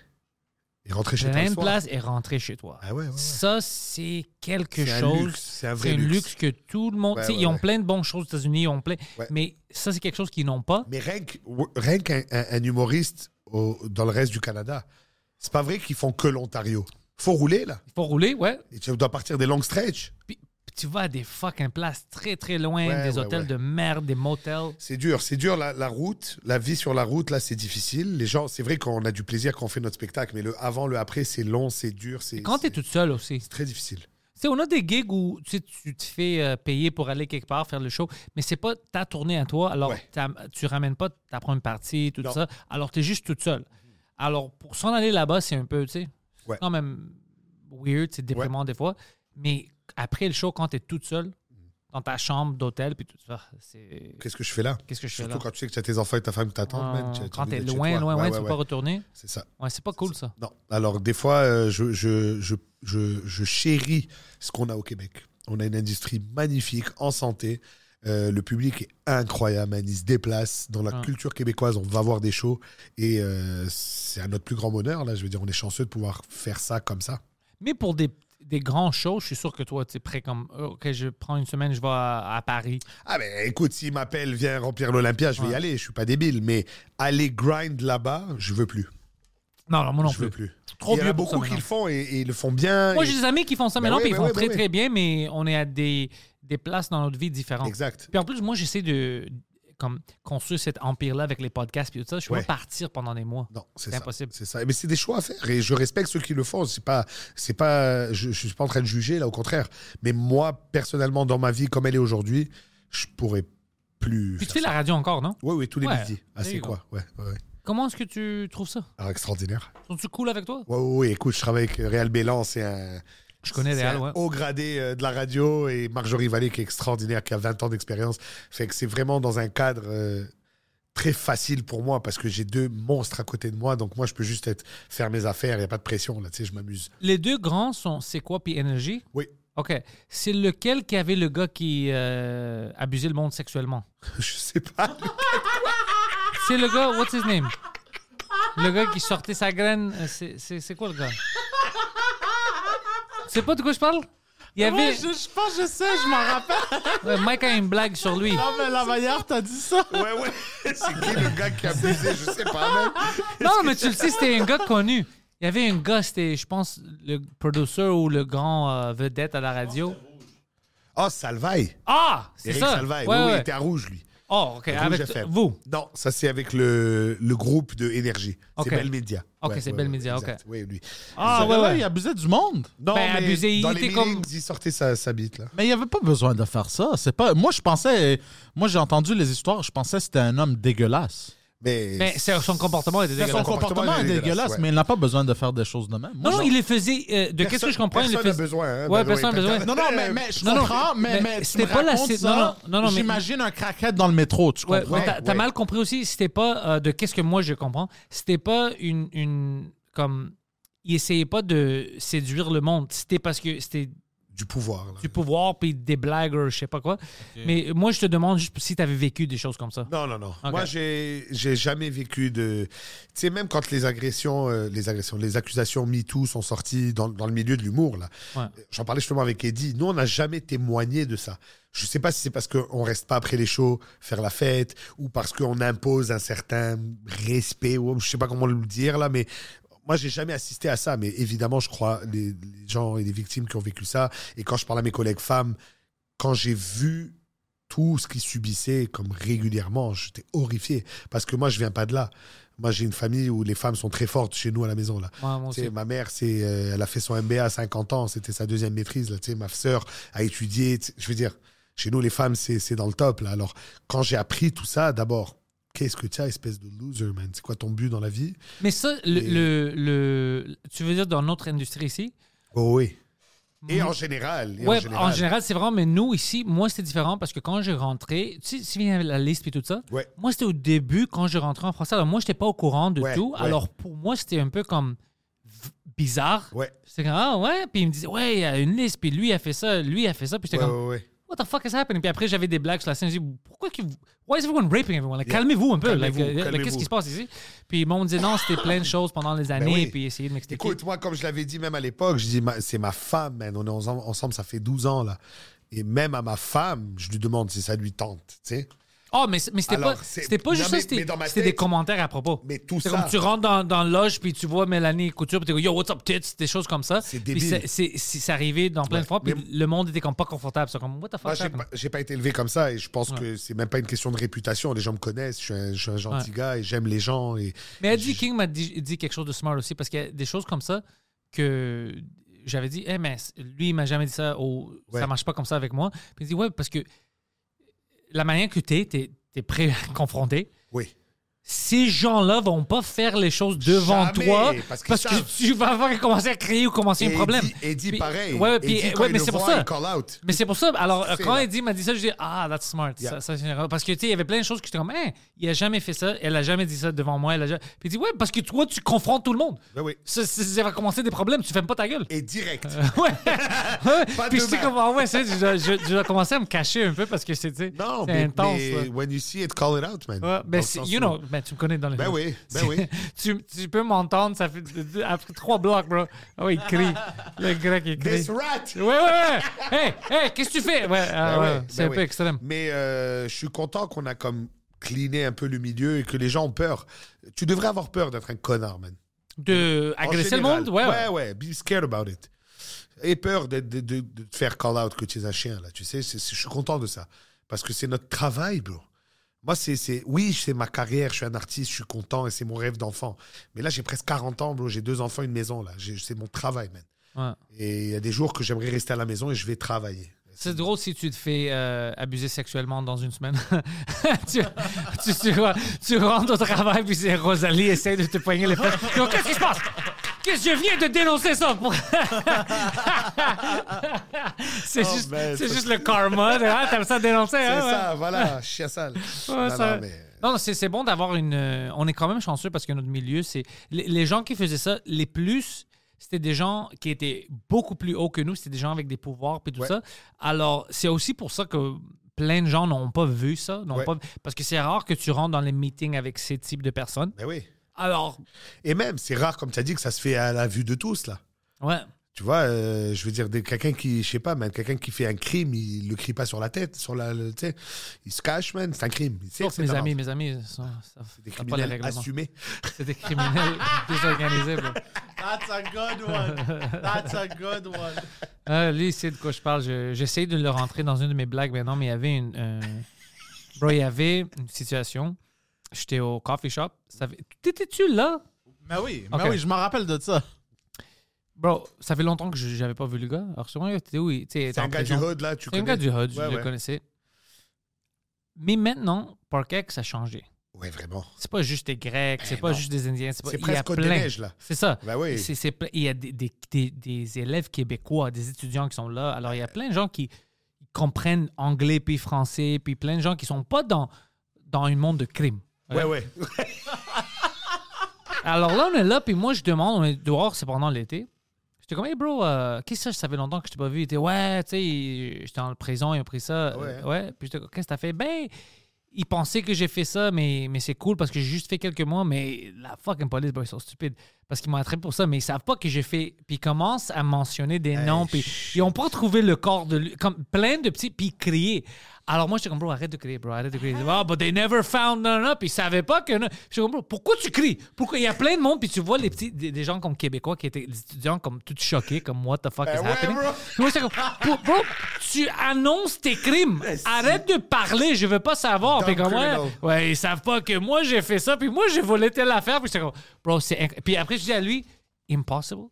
Et rentrer chez toi. plein de place et rentrer chez toi. Ah ouais, ouais. ouais. Ça, c'est quelque chose. c'est un vrai luxe. luxe que tout le monde. Ils ont plein de bonnes choses aux États-Unis, ils ont plein. Mais ça, c'est quelque chose qu'ils n'ont pas. Mais rien rien qu'un un- un humoriste au- dans le reste du Canada, c'est pas vrai qu'ils font que l'Ontario. Faut rouler, là. Il faut rouler, ouais. Et tu dois partir des longs stretch. Puis, puis tu vas à des fucking places très, très loin, Ouais, des ouais, hôtels ouais. de merde, des motels. C'est dur, c'est dur la, la route, la vie sur la route, là, c'est difficile. Les gens, c'est vrai qu'on a du plaisir quand on fait notre spectacle, mais le avant, le après, c'est long, c'est dur, c'est Quand tu es c'est- toute seule aussi. c'est très difficile. Tu on a des gigs où tu, sais, tu te fais euh, payer pour aller quelque part, faire le show, mais c'est pas ta tournée à toi. Alors, tu ramènes pas ta première partie, tout Non. ça. Alors, tu es juste toute seule. Alors, pour s'en aller là-bas, c'est un peu, tu sais, quand même weird, c'est déprimant des fois. Mais après le show, quand tu es toute seule, dans ta chambre d'hôtel, puis tout ça, c'est. Qu'est-ce que je fais là? Qu'est-ce que je fais Surtout là? quand tu sais que tu as tes enfants et ta femme qui t'attendent, Euh, quand t'es loin, loin, Ouais, loin, ouais, tu peux ouais. pas retourner? C'est ça. Ouais, c'est pas cool ça. Non. Alors, des fois, euh, je, je, je, je, je chéris ce qu'on a au Québec. On a une industrie magnifique, en santé. Euh, le public est incroyable, man. Il se déplace. Dans la Ah. culture québécoise, on va voir des shows. Et euh, c'est à notre plus grand bonheur. Là, je veux dire, on est chanceux de pouvoir faire ça comme ça. Mais pour des, des grands shows, je suis sûr que toi, tu es prêt comme, euh, OK, je prends une semaine, je vais à, à Paris. Ah, ben écoute, s'il m'appelle, viens remplir l'Olympia, je vais y aller. Je suis pas débile. Mais aller grind là-bas, je veux plus. Non, non, moi non je veux plus. plus. Trop Il y en a beaucoup qui le font et, et ils le font bien. Moi, et- j'ai des amis qui font ça Ben maintenant, ouais, puis ils ben font ouais, très, ben très bien, mais on est à des, des places dans notre vie différentes. Exact. Puis en plus, moi, j'essaie de comme, construire cet empire-là avec les podcasts puis tout ça. Je peux Ouais. pas partir pendant des mois. Non, c'est impossible. C'est ça. Mais c'est des choix à faire et je respecte ceux qui le font. C'est pas, c'est pas, je, je suis pas en train de juger là, au contraire. Mais moi, personnellement, dans ma vie comme elle est aujourd'hui, je pourrais plus. Puis tu fais la radio encore, non? Oui, oui, tous les Ouais. midis. Ah, c'est quoi? Ouais, ouais. Comment est-ce que tu trouves ça? Alors, extraordinaire. Sont-tu cool avec toi? Ouais, ouais, ouais. Écoute, je travaille avec Réal Bélan, c'est un. Je connais Réal, ouais. haut gradé euh, de la radio et Marjorie Vallée qui est extraordinaire, qui a 20 ans d'expérience. Fait que c'est vraiment dans un cadre euh, très facile pour moi parce que j'ai deux monstres à côté de moi. Donc moi, je peux juste être, faire mes affaires. Il n'y a pas de pression là. Tu sais, je m'amuse. Les deux grands sont C'est quoi puis Énergie? Oui. OK. C'est lequel qui avait le gars qui euh, abusait le monde sexuellement? Je sais pas. C'est le gars, what's his name? Le gars qui sortait sa graine, c'est quoi le gars? Tu sais pas de quoi je parle? Il y avait. Ouais, je, je pense que je sais, je m'en rappelle. Ouais, Mike a une blague sur lui. Non, mais la manière, t'as dit ça. Ouais, ouais. C'est qui le gars qui a abusé? Je sais pas, même. Non, mais tu le sais, c'était un gars connu. Il y avait un gars, c'était, je pense, le producer ou le grand euh, vedette à la radio. Oh, Salvaille. Ah! C'est Eric ça. Salvaille. Ouais, oui, oui, ouais. il était à rouge, lui. Oh, OK. Rouge Avec FM. vous. Non, ça c'est avec le, le groupe de Énergie. Ok. C'est Bell Media. Ok, c'est Bell Media, exact. ok. Oui, lui. Ah, ouais, ouais. Il abusait du monde. Non, Ben, mais abusé, il dans les était comme- meetings, il sortait sa, sa bite, là. Mais il n'y avait pas besoin de faire ça. C'est pas. Moi, je pensais. Moi, j'ai entendu les histoires. Je pensais que c'était un homme dégueulasse. Mais, son comportement était Son dégueulasse. comportement, comportement est dégueulasse, dégueulasse, ouais. mais il n'a pas besoin de faire des choses de même. Moi, Non, il les faisait. euh, de qu'est-ce que je comprends, il les Personne n'a faisait. besoin. Hein, Ouais, personne n'a besoin. Non, non, mais, mais je Non, non, comprends, mais, mais mais, tu c'était pas la ça, non, non, non, non, mais- J'imagine un craquette dans le métro, tu Ouais, comprends? ouais, t'as t'as Ouais. mal compris aussi. C'était pas euh, de qu'est-ce que moi je comprends. C'était pas une, une comme il essayait pas de séduire le monde. C'était parce que c'était Du pouvoir. là. du pouvoir puis des blagues ou je sais pas quoi. Mais moi je te demande juste si tu avais vécu des choses comme ça. Non, non, non. Moi, j'ai j'ai jamais vécu de. Tu sais, même quand les agressions, euh, les agressions, les accusations MeToo sont sorties dans, dans le milieu de l'humour, là. Ouais. J'en parlais justement avec Eddie. Nous, on n'a jamais témoigné de ça. Je sais pas si c'est parce qu'on reste pas après les shows faire la fête ou parce qu'on impose un certain respect ou je sais pas comment le dire là, mais moi, j'ai jamais assisté à ça. Mais évidemment, je crois les, les gens et les victimes qui ont vécu ça. Et quand je parle à mes collègues femmes, quand j'ai vu tout ce qu'ils subissaient comme régulièrement, j'étais horrifié. Parce que moi, je viens pas de là. Moi, j'ai une famille où les femmes sont très fortes chez nous à la maison. Là. Ouais, moi Tu sais, aussi. ma mère, c'est, euh, elle a fait son MBA à 50 ans, c'était sa deuxième maîtrise. Là, tu sais, ma sœur a étudié. tu sais, Je veux dire, chez nous, les femmes, c'est, c'est dans le top. Là. Alors, quand j'ai appris tout ça, d'abord, qu'est-ce que tu as, espèce de loser, man? C'est quoi ton but dans la vie? Mais ça, le, Et- le, le- tu veux dire dans notre industrie ici? Oh oui. Et en général. et Ouais, en général, c'est vraiment, mais nous ici, moi c'était différent parce que quand j'ai rentré, tu sais, si vient la liste et tout ça, Ouais. moi c'était au début quand je rentrais en français. Alors moi, j'étais pas au courant de Ouais, tout. ouais. Alors pour moi, c'était un peu comme bizarre. Ouais. C'est comme, ah ouais, puis il me disait, ouais, il y a une liste, puis lui a fait ça, lui a fait ça, puis j'étais Ouais, comme, ouais, ouais. What the fuck is happening? Puis après, j'avais des blagues sur la scène, je dis, pourquoi que vous, why is everyone raping everyone? Like, Yeah. Calmez-vous un peu, euh, like, calmez-vous. qu'est-ce qui se passe ici? Puis ils m'ont dit, non, c'était plein de choses pendant les années, Ben oui. puis essayer de m'expliquer. Écoute, moi, comme je l'avais dit même à l'époque, je dis, c'est ma femme, man. On est ensemble, ensemble, ça fait 12 ans, là. Et même à ma femme, je lui demande si ça lui tente, tu sais. Oh, mais, mais c'était Alors, pas, c'est- c'était pas non, juste mais- ça, c'était mais dans ma c'était tête- des commentaires à propos. Mais tout C'est ça- comme tu rentres dans, dans le loge, puis tu vois Mélanie Couture, puis tu dis Yo, what's up, tits? Des choses comme ça. C'est Puis débile. c'est- C'est c'est- c'est arrivé dans plein de fois, puis Mais- le monde était comme pas confortable. C'est comme, what the Moi, fuck? j'ai happened? pas, j'ai pas été élevé comme ça et je pense que c'est même pas une question de réputation. Les gens me connaissent, je suis un, je suis un gentil gars et j'aime les gens. Et Mais Eddie King m'a dit, dit quelque chose de smart aussi, parce qu'il y a des choses comme ça que j'avais dit, Eh, mais lui, il m'a jamais dit ça, ou ça Ouais. marche pas comme ça avec moi. Puis il dit, ouais, parce que la manière que t'es es prêt à confronter. Oui. Ces gens-là vont pas faire les choses devant Jamais, toi parce que tu vas avoir commencé à créer ou commencer un Et problème. Eddie- Eddie, Puis- pareil. Ouais, puis- Eddie, quand ouais, il mais c'est pour ça. Mais c'est pour ça. Alors, quand. Eddie m'a dit ça, je dis Ah, that's smart. Yeah. Ça, ça. Parce que, tu sais, il y avait plein de choses que j'étais comme Hein, il a jamais fait ça. Elle a jamais dit ça devant moi. Elle a jamais... Puis il dit Ouais, parce que toi, tu confrontes tout le monde. Ben oui. Ça, va commencer des problèmes. Tu fermes pas ta gueule. Et direct. ouais. ouais. Puis je sais mal. comme, ah ouais, je, je, je dois commencer à me cacher un peu parce que c'est, sais, Non, c'est mais, intense. mais when you see it, call it out, man. Ouais, ben, you know, ben, tu me connais dans le Ben oui, ben oui. tu, tu peux m'entendre, ça fait après trois blocs, bro. Ouais, il crie. Le grec, il crie. This rat! Ouais, ouais, ouais. Hey, hey, qu'est-ce que tu fais? Ouais, ah, Ben ouais, ouais, c'est ben un peu extrême. Mais euh, je suis content qu'on a comme cleané un peu le milieu et que les gens ont peur. Tu devrais avoir peur d'être un connard, man. De En agresser le monde? Ouais, ouais. ouais. Be scared about it. Et peur de, de, de- de te faire call out que tu es un chien, là. Tu sais, je suis content de ça. Parce que c'est notre travail, bro. Moi, c'est, c'est, oui, c'est ma carrière, je suis un artiste, je suis content et c'est mon rêve d'enfant. Mais là, j'ai presque 40 ans. J'ai deux enfants, une maison, là. J'ai- c'est mon travail, man. Ouais. Et il y a des jours que j'aimerais rester à la maison et je vais travailler. C'est drôle si tu te fais euh, abuser sexuellement dans une semaine. tu, tu, tu, tu rentres au travail puis c'est Rosalie essaie de te poigner les fesses. Qu'est-ce qui se passe? Qu'est-ce que je viens de dénoncer ça pour... c'est Oh, juste, man, c'est juste le karma. de, Ah, t'aimes ça dénoncer, C'est hein? ouais. ça, voilà, chien sale. Ouais, Non, ça- non, mais- Non, c'est c'est bon d'avoir une. euh, on est quand même chanceux parce que notre milieu, c'est. Les, gens qui faisaient ça, les plus, c'était des gens qui étaient beaucoup plus hauts que nous. C'était des gens avec des pouvoirs et tout Ouais. ça. Alors, c'est aussi pour ça que plein de gens n'ont pas vu ça. pas- parce que c'est rare que tu rentres dans les meetings avec ces types de personnes. Ben oui. Alors, Et même, c'est rare, comme tu as dit, que ça se fait à la vue de tous, là. ouais. Tu vois, euh, je veux dire, quelqu'un qui, je sais pas, man, quelqu'un qui fait un crime, il le crie pas sur la tête, sur la, le- tu sais, il se cache, man, c'est un crime. Il sait que c'est mes amis, mes amis, sont, ça, des pas criminels assumés. C'est des criminels désorganisés, bro. That's a good one. That's a good one. Ah, lui, c'est de quoi je parle. Je- J'essaie de le rentrer dans une de mes blagues maintenant, mais il y avait une. un- Bro, il y avait une situation. J'étais au coffee shop. Ça fait- T'étais-tu là? Mais oui, Ok. mais oui, je me rappelle de ça. Bro, ça fait longtemps que je- j'avais pas vu le gars. Alors, sûrement, t'étais où? C'est un gars du hood, là, tu C'est connais. un gars du hood, je Ouais, le connaissais. Mais maintenant, Parkex a changé. Ouais, vraiment. C'est pas juste des Grecs, c'est Eh pas non. juste des Indiens. C'est pas- C'est il y a presque Côte des plein. Là. C'est ça. Ben oui. C'est- c'est il y a des, des- des- des élèves québécois, des étudiants qui sont là. Alors, il y a plein de gens qui comprennent anglais puis français, puis plein de gens qui sont pas dans, dans un monde de crime. Ouais, ouais. Alors là, on est là, puis moi, je demande, on est dehors, c'est pendant l'été. J'étais comme, hey bro, euh, qu'est-ce que ça, ça fait longtemps que je t'ai pas vu? Il était, ouais, tu sais, j'étais le prison, il a pris ça. Ouais. Euh, ouais. Puis j'étais, qu'est-ce que t'as fait? Ben, il pensait que j'ai fait ça, mais, mais c'est cool parce que j'ai juste fait quelques mois, mais la fucking police, bro, ils sont stupides. Parce qu'ils m'ont attrapé pour ça, mais ils savent pas que j'ai fait. Puis ils commencent à mentionner des noms, puis ils ont pas trouvé le corps de lui. Comme plein de petits, puis ils criaient. Alors moi, j'étais comme, bro, arrête de crier, bro, arrête de crier. Ah, but they never found, non, non, puis ils savaient pas que. non. J'étais comme, bro, pourquoi tu cries? Pourquoi? Il y a plein de monde, puis tu vois les petits, des, des gens comme Québécois qui étaient, des étudiants comme tout choqués, comme, what the fuck Ben is ouais, happening? bro. Moi, comme, bro, tu annonces tes crimes. Arrête de parler, je veux pas savoir. Puis comme, ouais, ouais, ils savent pas que moi, j'ai fait ça, puis moi, j'ai volé telle affaire, puis j'étais comme, bro, c'est. Puis après, je dis à lui, impossible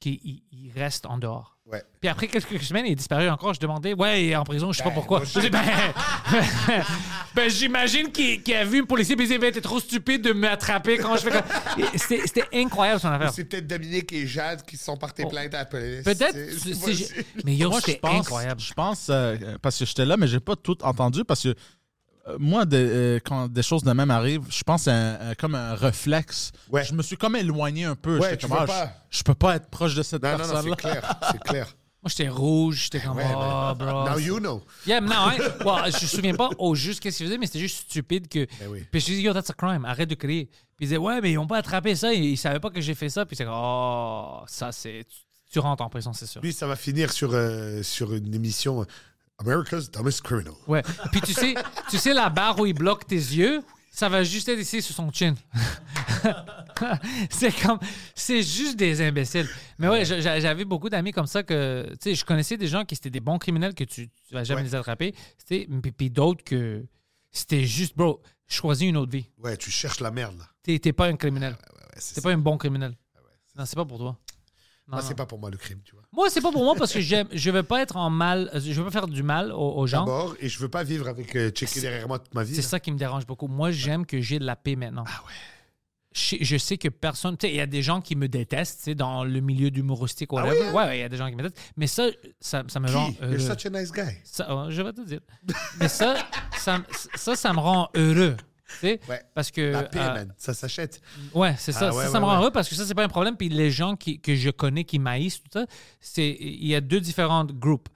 qu'il il- il reste en dehors. Ouais. Puis après quelques semaines, il est disparu encore. Je demandais, ouais, il est en prison, je sais pas Ben, pourquoi. moi, Je dis, ben, ben, j'imagine qu'il qu'il a vu un policier puis il dit, ben, t'es trop stupide de m'attraper quand je fais comme. C'était c'était incroyable son affaire. C'est peut-être Dominique et Jade qui sont portés plainte à la police. Peut-être. C'est- c'est- c'est c'est- possible. Mais yo, Moi, je c'était pense, incroyable. Je pense, euh, parce que j'étais là, mais j'ai pas tout entendu, parce que moi, des, euh, quand des choses de même arrivent, je pense un- un- comme un réflexe. Ouais. Je me suis comme éloigné un peu. Ouais, J'étais tu comme, veux ah, pas. Je, je peux pas être proche de cette Non, non, non, personne-là. c'est clair. C'est clair. Moi, j'étais rouge, j'étais comme, Ouais, oh, bro. Now you know. Yeah, mais non, hein. Je me souviens pas au juste qu'est-ce qu'il faisait, mais c'était juste stupide que. Ben oui. Puis je lui ai dit, yo, that's a crime, arrête de crier. Puis il disait, ouais, mais ils ont pas attrapé ça, ils, ils savaient pas que j'ai fait ça. Puis c'est comme, oh, ça, c'est. Tu, tu rentres en prison, c'est sûr. Lui, ça va finir sur, euh, sur une émission euh, America's Dumbest Criminal. Ouais. Puis tu sais, tu sais, la barre où il bloque tes yeux, ça va juste être ici sur son chin. c'est comme. C'est juste des imbéciles. Mais ouais, j'a- j'a- j'avais beaucoup d'amis comme ça que. Tu sais, je connaissais des gens qui étaient des bons criminels que tu, tu vas jamais Ouais. les attraper. Puis, puis d'autres que. C'était juste, bro, choisis une autre vie. Ouais, tu cherches la merde, là. T'es pas un criminel. Ouais, c'est T'es pas un bon criminel. non, c'est pas pour toi. Non. c'est pas pour moi le crime, tu vois. Moi, c'est pas pour moi parce que j'aime, je veux pas être en mal, je veux pas faire du mal aux, aux gens. D'abord, et je veux pas vivre avec euh, checker derrière moi toute ma vie. C'est là. ça qui me dérange beaucoup. Moi, j'aime que j'ai de la paix maintenant. Ah ouais. Je, je sais que personne. Tu sais, il y a des gens qui me détestent, tu sais, dans le milieu d'humoristique ou Ah whatever. oui, hein? ouais, ouais, il y a des gens qui me détestent. Mais ça, ça, ça me rend Qui? heureux. You're such a nice guy. Ça, euh, je vais te dire. Mais ça, ça, ça, ça me rend heureux. Ouais. parce que. La paix, euh. Ça s'achète. Ouais, c'est ça. Ah ouais, ça, ça ouais, me rend heureux parce que ça, c'est pas un problème. Puis les gens qui, que je connais qui maïssent, tout ça, il y a deux différents groupes.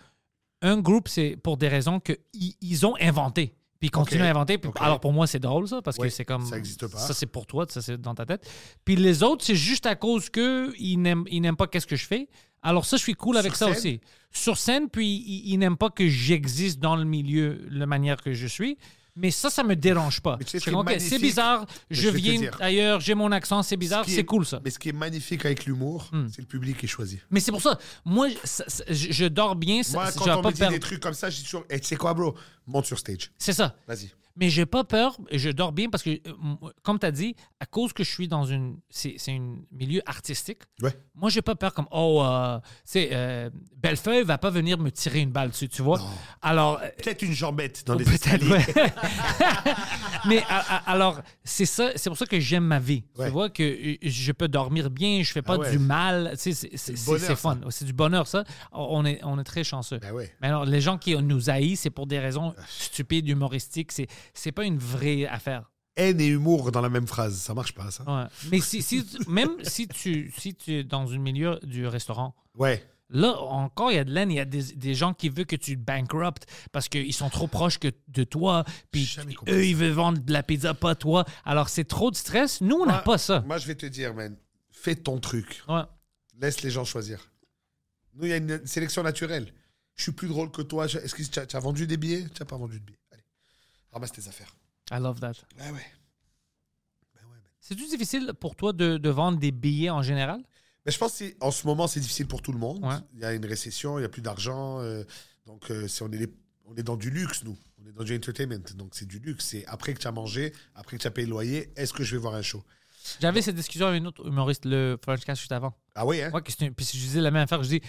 Un groupe, c'est pour des raisons qu'ils ils ont inventé. Puis ils continuent à inventer. Puis-. Alors pour moi, c'est drôle, ça, parce que c'est comme. ça existe pas. Ça, c'est pour toi, ça, c'est dans ta tête. Puis les autres, c'est juste à cause qu'ils n'aiment, ils n'aiment pas qu'est-ce que je fais. Alors ça, je suis cool avec Sur ça scène? aussi. Sur scène, puis ils, ils n'aiment pas que j'existe dans le milieu, la manière que je suis. Mais ça, ça me dérange pas. Tu sais ce c'est bizarre, je viens ailleurs, j'ai mon accent, c'est bizarre, c'est est- cool ça. Mais ce qui est magnifique avec l'humour, Hmm. c'est le public qui choisit. Mais c'est pour ça, moi, ça- ça- je, je dors bien, ça- Moi, je quand on pas me dit perdre. des trucs comme ça, je dis toujours, hey, tu sais quoi, bro? Monte sur stage. C'est ça. Vas-y. Mais j'ai pas peur, je dors bien parce que, euh, comme tu as dit, à cause que je suis dans une. C'est c'est un milieu artistique, Ouais. moi, j'ai pas peur comme, oh, euh, tu sais, euh, Bellefeuille va pas venir me tirer une balle dessus, tu vois. Alors. euh, Peut-être une jambette dans les escaliers. ouais. Mais alors, c'est ça, c'est pour ça que j'aime ma vie. Ouais. Tu vois que euh, je peux dormir bien, je fais pas Ah du mal. Tu sais, C'est fun. C'est du bonheur, ça. On est, on est très chanceux. Ben. Mais alors, les gens qui nous haïssent, c'est pour des raisons stupides, humoristiques. C'est, c'est pas une vraie affaire. Haine et humour dans la même phrase, ça marche pas, ça. Ouais. Mais si, si, même si tu, si tu es dans un milieu du restaurant, Ouais. Là, encore, il y a de l'aine. Il y a des, des gens qui veulent que tu bankrupt parce qu'ils sont trop proches que de toi. Puis eux, ils veulent vendre de la pizza, pas toi. Alors, c'est trop de stress. Nous, on n'a pas ça. Moi, je vais te dire, man, fais ton truc. Ouais. Laisse les gens choisir. Nous, il y a une sélection naturelle. Je suis plus drôle que toi. Est-ce que tu as, tu as vendu des billets? Tu n'as pas vendu de billets. Ramasse tes affaires. I love that. Ouais, ouais. Ben ouais, man. C'est-tu difficile pour toi de, de vendre des billets en général? Mais je pense qu'en ce moment, c'est difficile pour tout le monde. Ouais. Il y a une récession, il n'y a plus d'argent. euh, donc, euh, si on est les- on est dans du luxe, nous. On est dans du entertainment. Donc, c'est du luxe. C'est après que tu as mangé, après que tu as payé le loyer, est-ce que je vais voir un show? J'avais cette discussion avec un autre humoriste, le Frenchcast, juste avant. Ah oui, hein? Ouais, que une- puis je disais la même affaire. Je dis,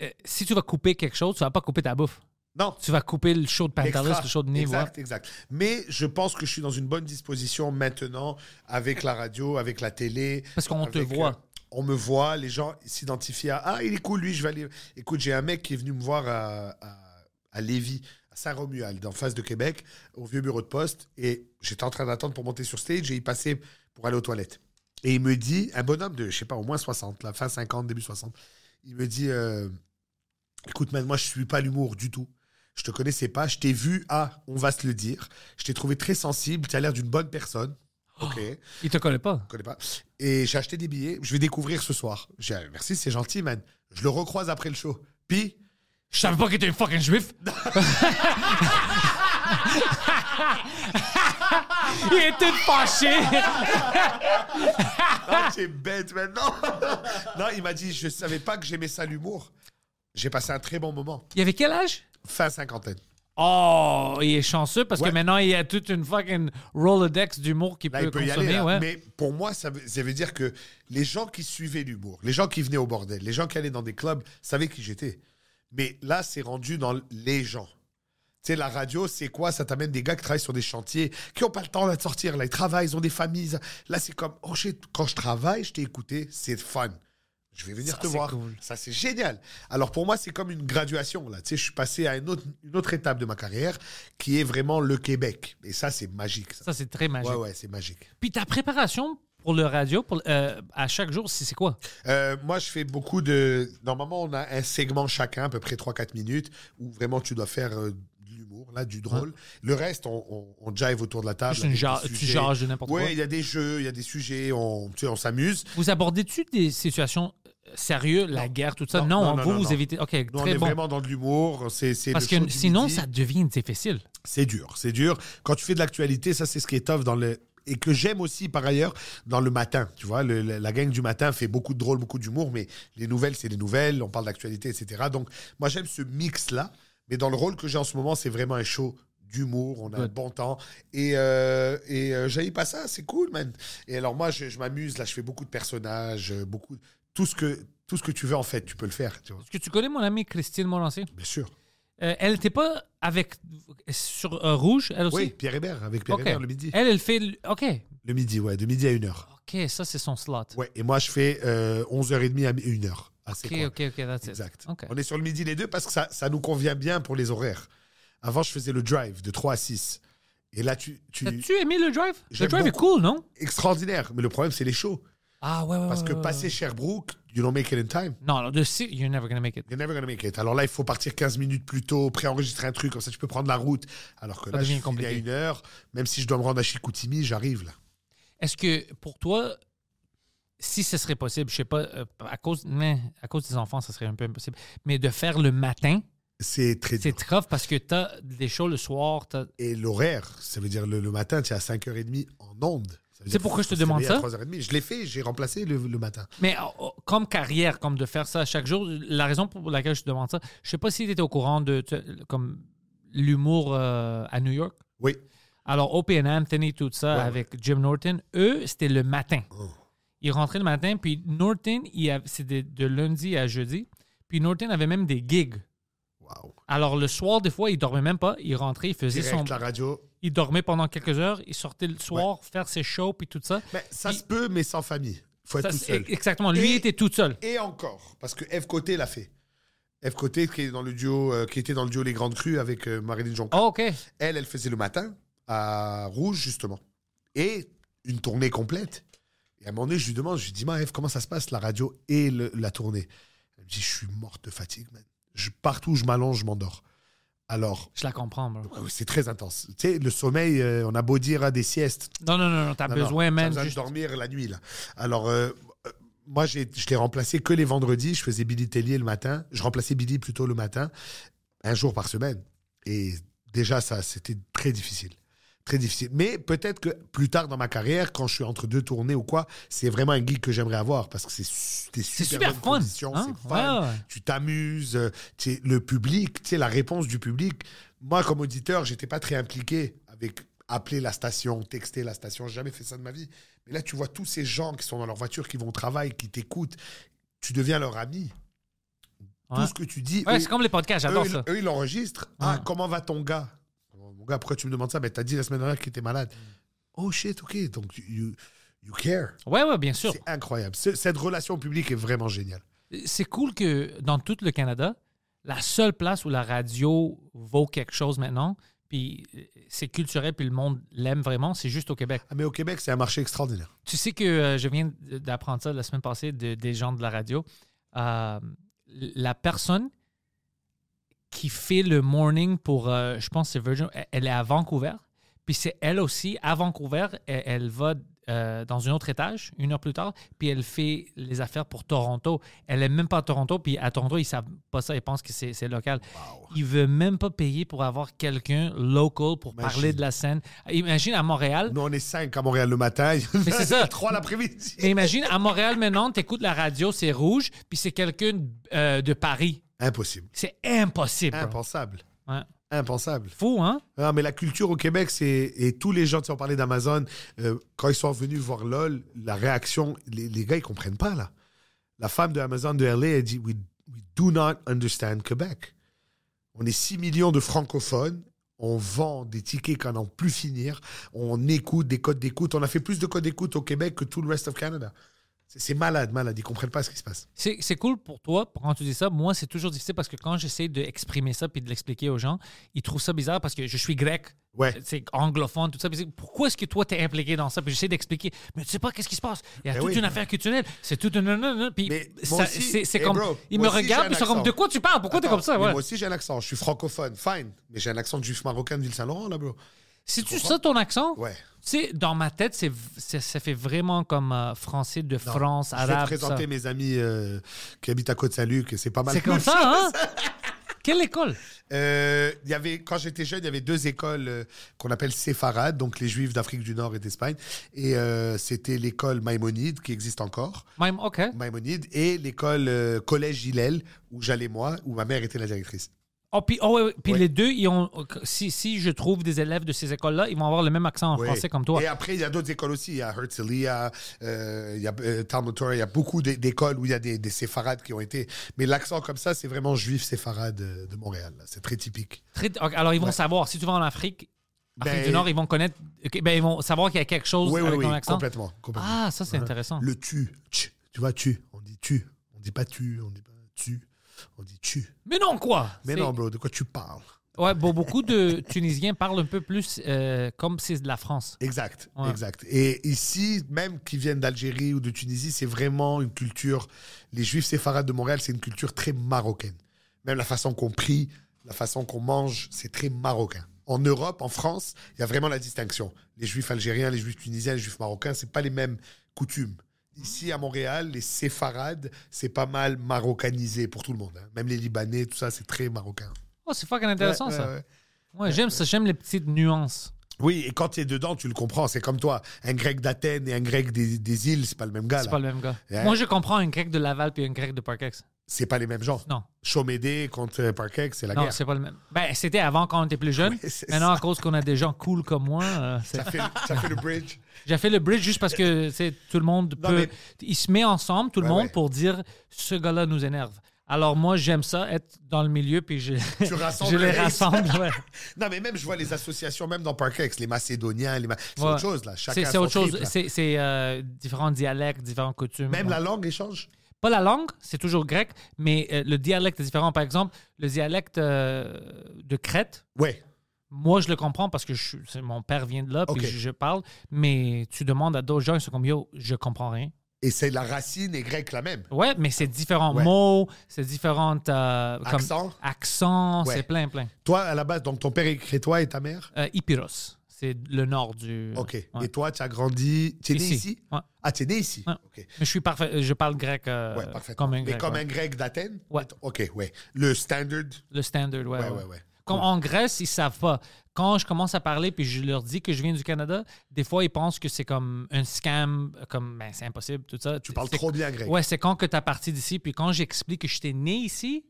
euh, si tu vas couper quelque chose, tu vas pas couper ta bouffe. Non. Tu vas couper le show de Pantelis, le show de Nive. Exact, exact. Mais je pense que je suis dans une bonne disposition maintenant avec la radio, avec la télé. Parce qu'on te voit. euh, on me voit, les gens s'identifient à Ah, il est cool, lui, je vais aller. Écoute, j'ai un mec qui est venu me voir à, à, à Lévis, à Saint-Romuald, en face de Québec, au vieux bureau de poste. Et j'étais en train d'attendre pour monter sur stage et il passait pour aller aux toilettes. Et il me dit, un bonhomme de, je sais pas, au moins 60, la fin 50, début 60, il me dit euh, Écoute, man, moi, je suis pas l'humour du tout. Je te connaissais pas, je t'ai vu, ah, on va se le dire. Je t'ai trouvé très sensible, tu as l'air d'une bonne personne. Ok, Il te connaît pas. je connais pas. Et j'ai acheté des billets, je vais découvrir ce soir. J'ai dit, merci, c'est gentil, man. Je le recroise après le show. Puis, Je savais pas qu'il était un fucking juif. il était fâché. ah, t'es bête maintenant. non, il m'a dit, je savais pas que j'aimais ça l'humour. J'ai passé un très bon moment. il avait quel âge? Fin cinquantaine. Oh, il est chanceux parce Ouais. que maintenant, il y a toute une fucking Rolodex d'humour qu'il Là, peut il peut y consommer. aller. là. ouais. Mais pour moi, ça veut, ça veut dire que les gens qui suivaient l'humour, les gens qui venaient au bordel, les gens qui allaient dans des clubs, savaient qui j'étais. Mais là, c'est rendu dans les gens. Tu sais, la radio, c'est quoi? Ça t'amène des gars qui travaillent sur des chantiers, qui n'ont pas le temps de sortir. Là, ils travaillent, ils ont des familles. Là, c'est comme, oh shit, quand je travaille, je t'ai écouté, c'est fun. Je vais venir Ça, te voir. cool. Ça, c'est génial. Alors, pour moi, c'est comme une graduation. Là. Tu sais, je suis passé à une autre, une autre étape de ma carrière, qui est vraiment le Québec. Et ça, c'est magique. Ça. Ça, c'est très magique. Ouais, ouais, c'est magique. Puis ta préparation pour le radio, pour, euh, à chaque jour, c'est quoi? Euh, moi, je fais beaucoup de. Normalement, on a un segment chacun, à peu près 3-4 minutes, où vraiment tu dois faire euh, l'humour, là, du drôle. Le reste, on, on, on jive autour de la table. Une tu jases de n'importe Ouais, quoi. il y a des jeux, il y a des sujets, on, tu sais, on s'amuse. Vous abordez-tu des situations euh, sérieuses, la guerre, tout ça? Non, Non, non, vous, vous évitez. OK, Nous, on très est bon. vraiment dans de l'humour. Parce que sinon, midi. ça devient difficile. C'est dur, c'est dur. Quand tu fais de l'actualité, ça, c'est ce qui est tough dans le. Et que j'aime aussi, par ailleurs, dans le matin. Tu vois, le- la gang du matin fait beaucoup de drôle, beaucoup d'humour, mais les nouvelles, c'est les nouvelles, on parle d'actualité, etc. Donc, moi, j'aime ce mix-là. Mais dans le rôle que j'ai en ce moment, c'est vraiment un show d'humour, on a un Good. bon temps. Et, euh, et euh, pas ça, c'est cool, man. Et alors, moi, je, je m'amuse, là, je fais beaucoup de personnages, euh, beaucoup. Tout ce, que, tout ce que tu veux, en fait, tu peux le faire, tu vois. Est-ce que tu connais mon amie Christine Morancé? Bien sûr. Euh, elle n'était pas avec sur euh, Rouge, elle aussi? Oui, Pierre Hébert, avec Pierre OK. Hébert le midi. Elle, elle fait. le- OK. Le midi, ouais, de midi à 1h. OK, ça, c'est son slot. Ouais, et moi, je fais euh, 11h30 à 1h. Ah, c'est OK, quoi OK, OK, that's it. Exact. OK. On est sur le midi les deux parce que ça, ça nous convient bien pour les horaires. Avant, je faisais le drive de 3 à 6. Et là, tu. tu... T'as-tu aimé le drive? Le drive est cool, non? Extraordinaire. Mais le problème, c'est les shows. Ah, ouais, ouais. Parce que ouais, passer. Sherbrooke, you don't make it in time. Non, non, de you're never gonna make it. You're never gonna make it. Alors là, il faut partir 15 minutes plus tôt, préenregistrer un truc, comme ça tu peux prendre la route. Alors que Ça là, je finis à une heure, même si je dois me rendre à Chicoutimi, j'arrive là. Est-ce que pour toi, si ce serait possible, je sais pas, euh, à cause, mais à cause des enfants, ça serait un peu impossible, mais de faire le matin, C'est très c'est tough parce que t'as des shows le soir, t'as- Et l'horaire, ça veut dire le, le matin, tu es à 5h30 en onde. Ça C'est pourquoi je te demande réveiller à ça? 3h30. Je l'ai fait, j'ai remplacé le, le matin. Mais euh, euh, comme carrière, comme de faire ça chaque jour, la raison pour laquelle je te demande ça, je sais pas si tu étais au courant de tu- comme l'humour euh, à New York. Oui. Alors, and Anthony, tout ça, Ouais, avec Jim Norton, eux, c'était le matin. Oh. Ils rentraient le matin, puis Norton, il c'était de lundi à jeudi. Puis Norton avait même des gigs. Waouh. Alors, le soir, des fois, il dormait même pas. Il rentrait, il faisait Direct, son. la radio. Il dormait pendant quelques heures. Il sortait le soir, faire ses shows, puis tout ça. Mais ça Puis- se peut, mais sans famille. faut être Ça, tout seul. Exactement. Lui Et- était tout seul. Et encore, parce que Eve Côté l'a fait. Eve Côté, qui, est dans le duo, euh, qui était dans le duo Les Grandes Crues avec euh, Marilyn Jonca. Oh, OK. Elle, elle faisait le matin à Rouge, justement. Et une tournée complète. Et à un moment donné, je lui demande, je lui dis, Ma Eve, comment ça se passe, la radio et le- la tournée? Elle me dit, je suis morte de fatigue, man. Je, partout où je m'allonge, je m'endors. Alors, Je la comprends, c'est très intense. Tu sais, le sommeil, euh, on a beau dire à des siestes. Non, non, non, non. T'as non, besoin, besoin juste- de dormir la nuit, là. Alors, euh, euh, moi, je l'ai remplacé que les vendredis. Je faisais Billy Tellier le matin. Je remplaçais Billy plutôt le matin, un jour par semaine. Et déjà, ça, c'était très difficile. Très difficile. Mais peut-être que plus tard dans ma carrière, quand je suis entre deux tournées ou quoi, c'est vraiment un gig que j'aimerais avoir parce que c'est super, super fun, hein? c'est fun. Ouais, ouais. Tu t'amuses, euh, le public, tu sais, la réponse du public. moi, comme auditeur, j'étais pas très impliqué avec appeler la station, texter la station. J'ai jamais fait ça de ma vie. Mais là, tu vois tous ces gens qui sont dans leur voiture, qui vont au travail, qui t'écoutent. Tu deviens leur ami. Ouais. Tout ce que tu dis. Ouais, c'est comme les podcasts, j'adore eux, ça. Eux, ils l'enregistrent. Ah, comment va ton gars? Mon gars, pourquoi tu me demandes ça? Ben, t'as dit la semaine dernière qu'il était malade. Oh shit, ok. Donc, you, you care. Ouais, ouais, bien sûr. C'est incroyable. Ce- cette relation public est vraiment géniale. C'est cool que dans tout le Canada, la seule place où la radio vaut quelque chose maintenant, puis c'est culturel, puis le monde l'aime vraiment, c'est juste au Québec. Ah, mais au Québec, c'est un marché extraordinaire. Tu sais que euh, je viens d'apprendre ça la semaine passée de- des gens de la radio. Euh, la personne qui fait le morning pour, euh, je pense que c'est Virgin, elle- est à Vancouver. Puis c'est elle aussi, à Vancouver, elle, elle va euh, dans un autre étage, une heure plus tard, puis elle fait les affaires pour Toronto. Elle n'est même pas à Toronto, puis à Toronto, ils savent pas ça, ils pensent que c'est local. Ils veulent même pas payer pour avoir quelqu'un local pour Imagine. parler de la scène. Imagine à Montréal, Nous, on est cinq à Montréal le matin. Mais c'est ça. Trois l'après-midi. imagine, à Montréal maintenant, tu écoutes la radio, c'est rouge, puis c'est quelqu'un euh, de Paris. Impossible. C'est impossible. bro. Impensable. Ouais. Impensable. Fou, hein? Non, mais la culture au Québec, c'est. Et tous les gens, tu sais, on parlait d'Amazon, euh, quand ils sont venus voir LOL, la réaction, les, les gars, ils comprennent pas, là. La femme de Amazon de LA, elle dit We, we do not understand Quebec. On est 6 millions de francophones. On vend des tickets qu'on n'en plus finir. On écoute des codes d'écoute. On a fait plus de codes d'écoute au Québec que tout le reste of Canada. C'est malade, malade. Ils comprennent pas ce qui se passe. C'est cool pour toi, quand tu dis ça. Moi, c'est toujours difficile parce que quand j'essaie d'exprimer ça puis de l'expliquer aux gens, ils trouvent ça bizarre parce que je suis grec. Ouais. C'est anglophone, tout ça. Pourquoi est-ce que toi, t'es impliqué dans ça? Puis j'essaie d'expliquer. Mais tu sais pas qu'est-ce qui se passe. Il y a Ben toute oui. une affaire culturelle. C'est toute une. Puis c'est, comme. bro, ils me regardent ils sont comme. De quoi tu parles? Pourquoi t'es comme ça? mais. Moi aussi, j'ai un accent. Je suis francophone. Fine. Mais j'ai un accent de juif marocain de Ville-Saint-Laurent, là, bro. C'est-tu ça ton accent? Ouais. Tu sais, dans ma tête, c'est, ça fait vraiment comme euh, français de Non. France, Je vais arabe. te présenter ça. mes amis euh, qui habitent à Côte-Salut, que c'est pas mal. C'est comme ça, hein? Quelle école? Euh, il y avait, quand j'étais jeune, il y avait deux écoles euh, qu'on appelle séfarades, donc les juifs d'Afrique du Nord et d'Espagne. Et euh, c'était l'école Maïmonide, qui existe encore, Même, OK. Maïmonide, et l'école euh, Collège Hillel, où j'allais moi, où ma mère était la directrice. Oh, puis, oh, ouais. Puis Ouais. les deux, ils ont, si, si je trouve des élèves de ces écoles-là, ils vont avoir le même accent en français comme toi. Et après, il y a d'autres écoles aussi. Il y a Herzliya, euh, il y a euh, il y a beaucoup d'é- d'écoles où il y a des, des séfarades qui ont été. Mais l'accent comme ça, c'est vraiment juif séfarade de Montréal. C'est très typique. Très- alors, ils vont Ouais. savoir. Si tu vas en Afrique, Afrique Ben- du Nord, ils vont connaître. ben, ils vont savoir qu'il y a quelque chose Oui, oui, avec oui, ton accent. complètement. complètement. Ah, ça, c'est intéressant. Le tu, tu vois, tu, on dit tu, on dit pas tu, on dit pas tu, on dit tu. Mais non, quoi? Mais non, bro, de quoi tu parles? Ouais, bon, beaucoup de Tunisiens parlent un peu plus euh, comme c'est de la France. Exact, Ouais. exact. Et ici, même qui viennent d'Algérie ou de Tunisie, c'est vraiment une culture. Les Juifs séfarades de Montréal, c'est une culture très marocaine. Même la façon qu'on prie, la façon qu'on mange, c'est très marocain. En Europe, en France, il y a vraiment la distinction. Les Juifs algériens, les Juifs tunisiens, les Juifs marocains, c'est pas les mêmes coutumes. Ici, à Montréal, les séfarades, c'est pas mal marocanisé pour tout le monde. hein. Même les Libanais, tout ça, c'est très marocain. Oh, c'est fucking intéressant, Ouais, ça. ouais, ouais. Ouais, j'aime ça. J'aime les petites nuances. Oui, et quand tu es dedans, tu le comprends. C'est comme toi. Un grec d'Athènes et un grec des, des îles, c'est pas le même gars. C'est pas le même gars. Moi, je comprends un grec de Laval puis un grec de Parkex. C'est pas les mêmes gens. Non. Chomédé contre euh, Parkex, c'est la Non, guerre. c'est pas le même. Ben, c'était avant quand on était plus jeune. Oui, Maintenant, ça. à cause qu'on a des gens cool comme moi, euh, Ça fait, ça fait le bridge. j'ai fait le bridge juste parce que tout le monde Non, peut. mais- Il se met ensemble, tout le monde, ouais. pour dire ce gars-là nous énerve. Alors moi, j'aime ça, être dans le milieu, puis je, Tu rassembles je les rassemble. ouais. Non, mais même, je vois les associations, même dans Parkex, les Macédoniens, les Ma- c'est Ouais. autre chose, là. C'est autre chose. C'est euh, différents dialectes, différentes coutumes. Même Ouais. la langue échange? Pas la langue, c'est toujours grec, mais euh, le dialecte est différent. Par exemple, le dialecte euh, de Crète, Ouais. moi, je le comprends parce que je, suis- c'est- mon père vient de là, puis Ok. je, je parle. Mais tu demandes à d'autres gens, ils sont comme yo, je comprends rien. Et c'est la racine est grecque la même. Ouais, mais c'est différents Ouais. mots, c'est différentes. euh, comme Accent. accents, Ouais. c'est plein, plein. Toi, à la base, donc ton père est crétois et ta mère? Euh, c'est le nord du. Ok. Ouais. Et toi, tu as grandi. Tu es né Ici. Ouais. Ah, tu es né ici? Ouais. Ok. Mais je suis parfait, je parle grec euh, comme un Mais grec. comme ouais. un grec d'Athènes? Ouais. Ok, ouais. Le standard? Le standard, ouais. Ouais, ouais. Comme en Grèce, ils savent pas. Quand je commence à parler puis je leur dis que je viens du Canada, des fois ils pensent que c'est comme un scam, comme ben c'est impossible tout ça. Tu parles trop bien grec. Ouais, c'est quand que tu as parti d'ici puis quand j'explique que j'étais né ici,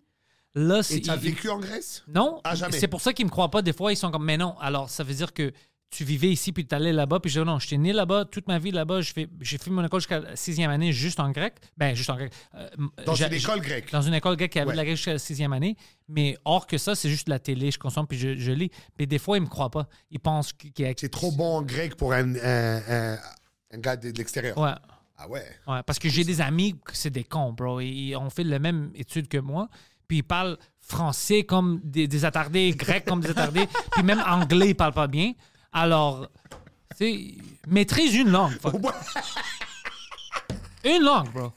Là, c'est. Et tu as vécu en Grèce? Non, Ah, jamais. c'est pour ça qu'ils me croient pas. Des fois, ils sont comme, mais non. Alors, ça veut dire que tu vivais ici, puis tu allais là-bas. Puis je dis, non, j'étais né là-bas, toute ma vie là-bas. J'ai fait, mon école jusqu'à la sixième année juste en grec. Ben, juste en grec. Euh, Dans une école grecque. Dans une école grecque qui avait Ouais. la grec jusqu'à la sixième année. Mais hors que ça, c'est juste la télé, je consomme, puis je, je lis. Mais des fois, ils me croient pas. Ils pensent qu'il y a. C'est trop bon en grec pour un, un, un- un gars de, l'extérieur. Ouais. Ah ouais. Ouais, parce que j'ai des amis c'est des cons, bro. Ils ont fait la même étude que moi. Puis ils parlent français comme des, des attardés, grec comme des attardés. puis même anglais, ils parlent pas bien. Alors, sais, maîtrise une langue. fuck. Une langue, bro.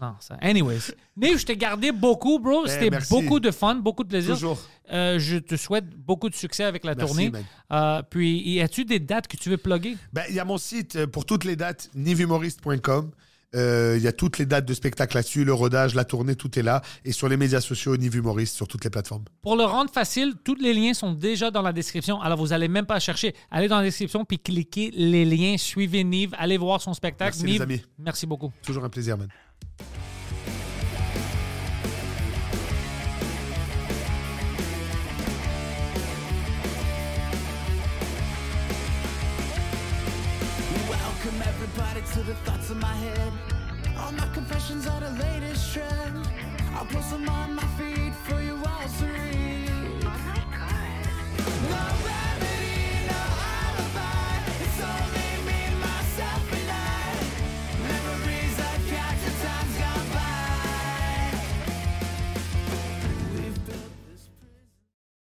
Non, ça. Anyways. Nick, je t'ai gardé beaucoup, bro. C'était Ben, merci. beaucoup de fun, beaucoup de plaisir. Toujours. Euh, je te souhaite beaucoup de succès avec la Merci, tournée. man. Euh, puis, y a-tu des dates que tu veux plugger? Ben, il y a mon site euh, pour toutes les dates, nivhumoriste.com. Euh, Il y a toutes les dates de spectacle là-dessus, le rodage, la tournée, tout est là. Et sur les médias sociaux, Nive Humoriste, sur toutes les plateformes. Pour le rendre facile, tous les liens sont déjà dans la description. Alors, vous allez même pas chercher. Allez dans la description puis cliquez les liens. Suivez Nive. Allez voir son spectacle. Merci, les amis. merci beaucoup. Toujours un plaisir, man. Welcome everybody to the thoughts in my head. My confessions are the latest trend. I'll post them on my feed for you.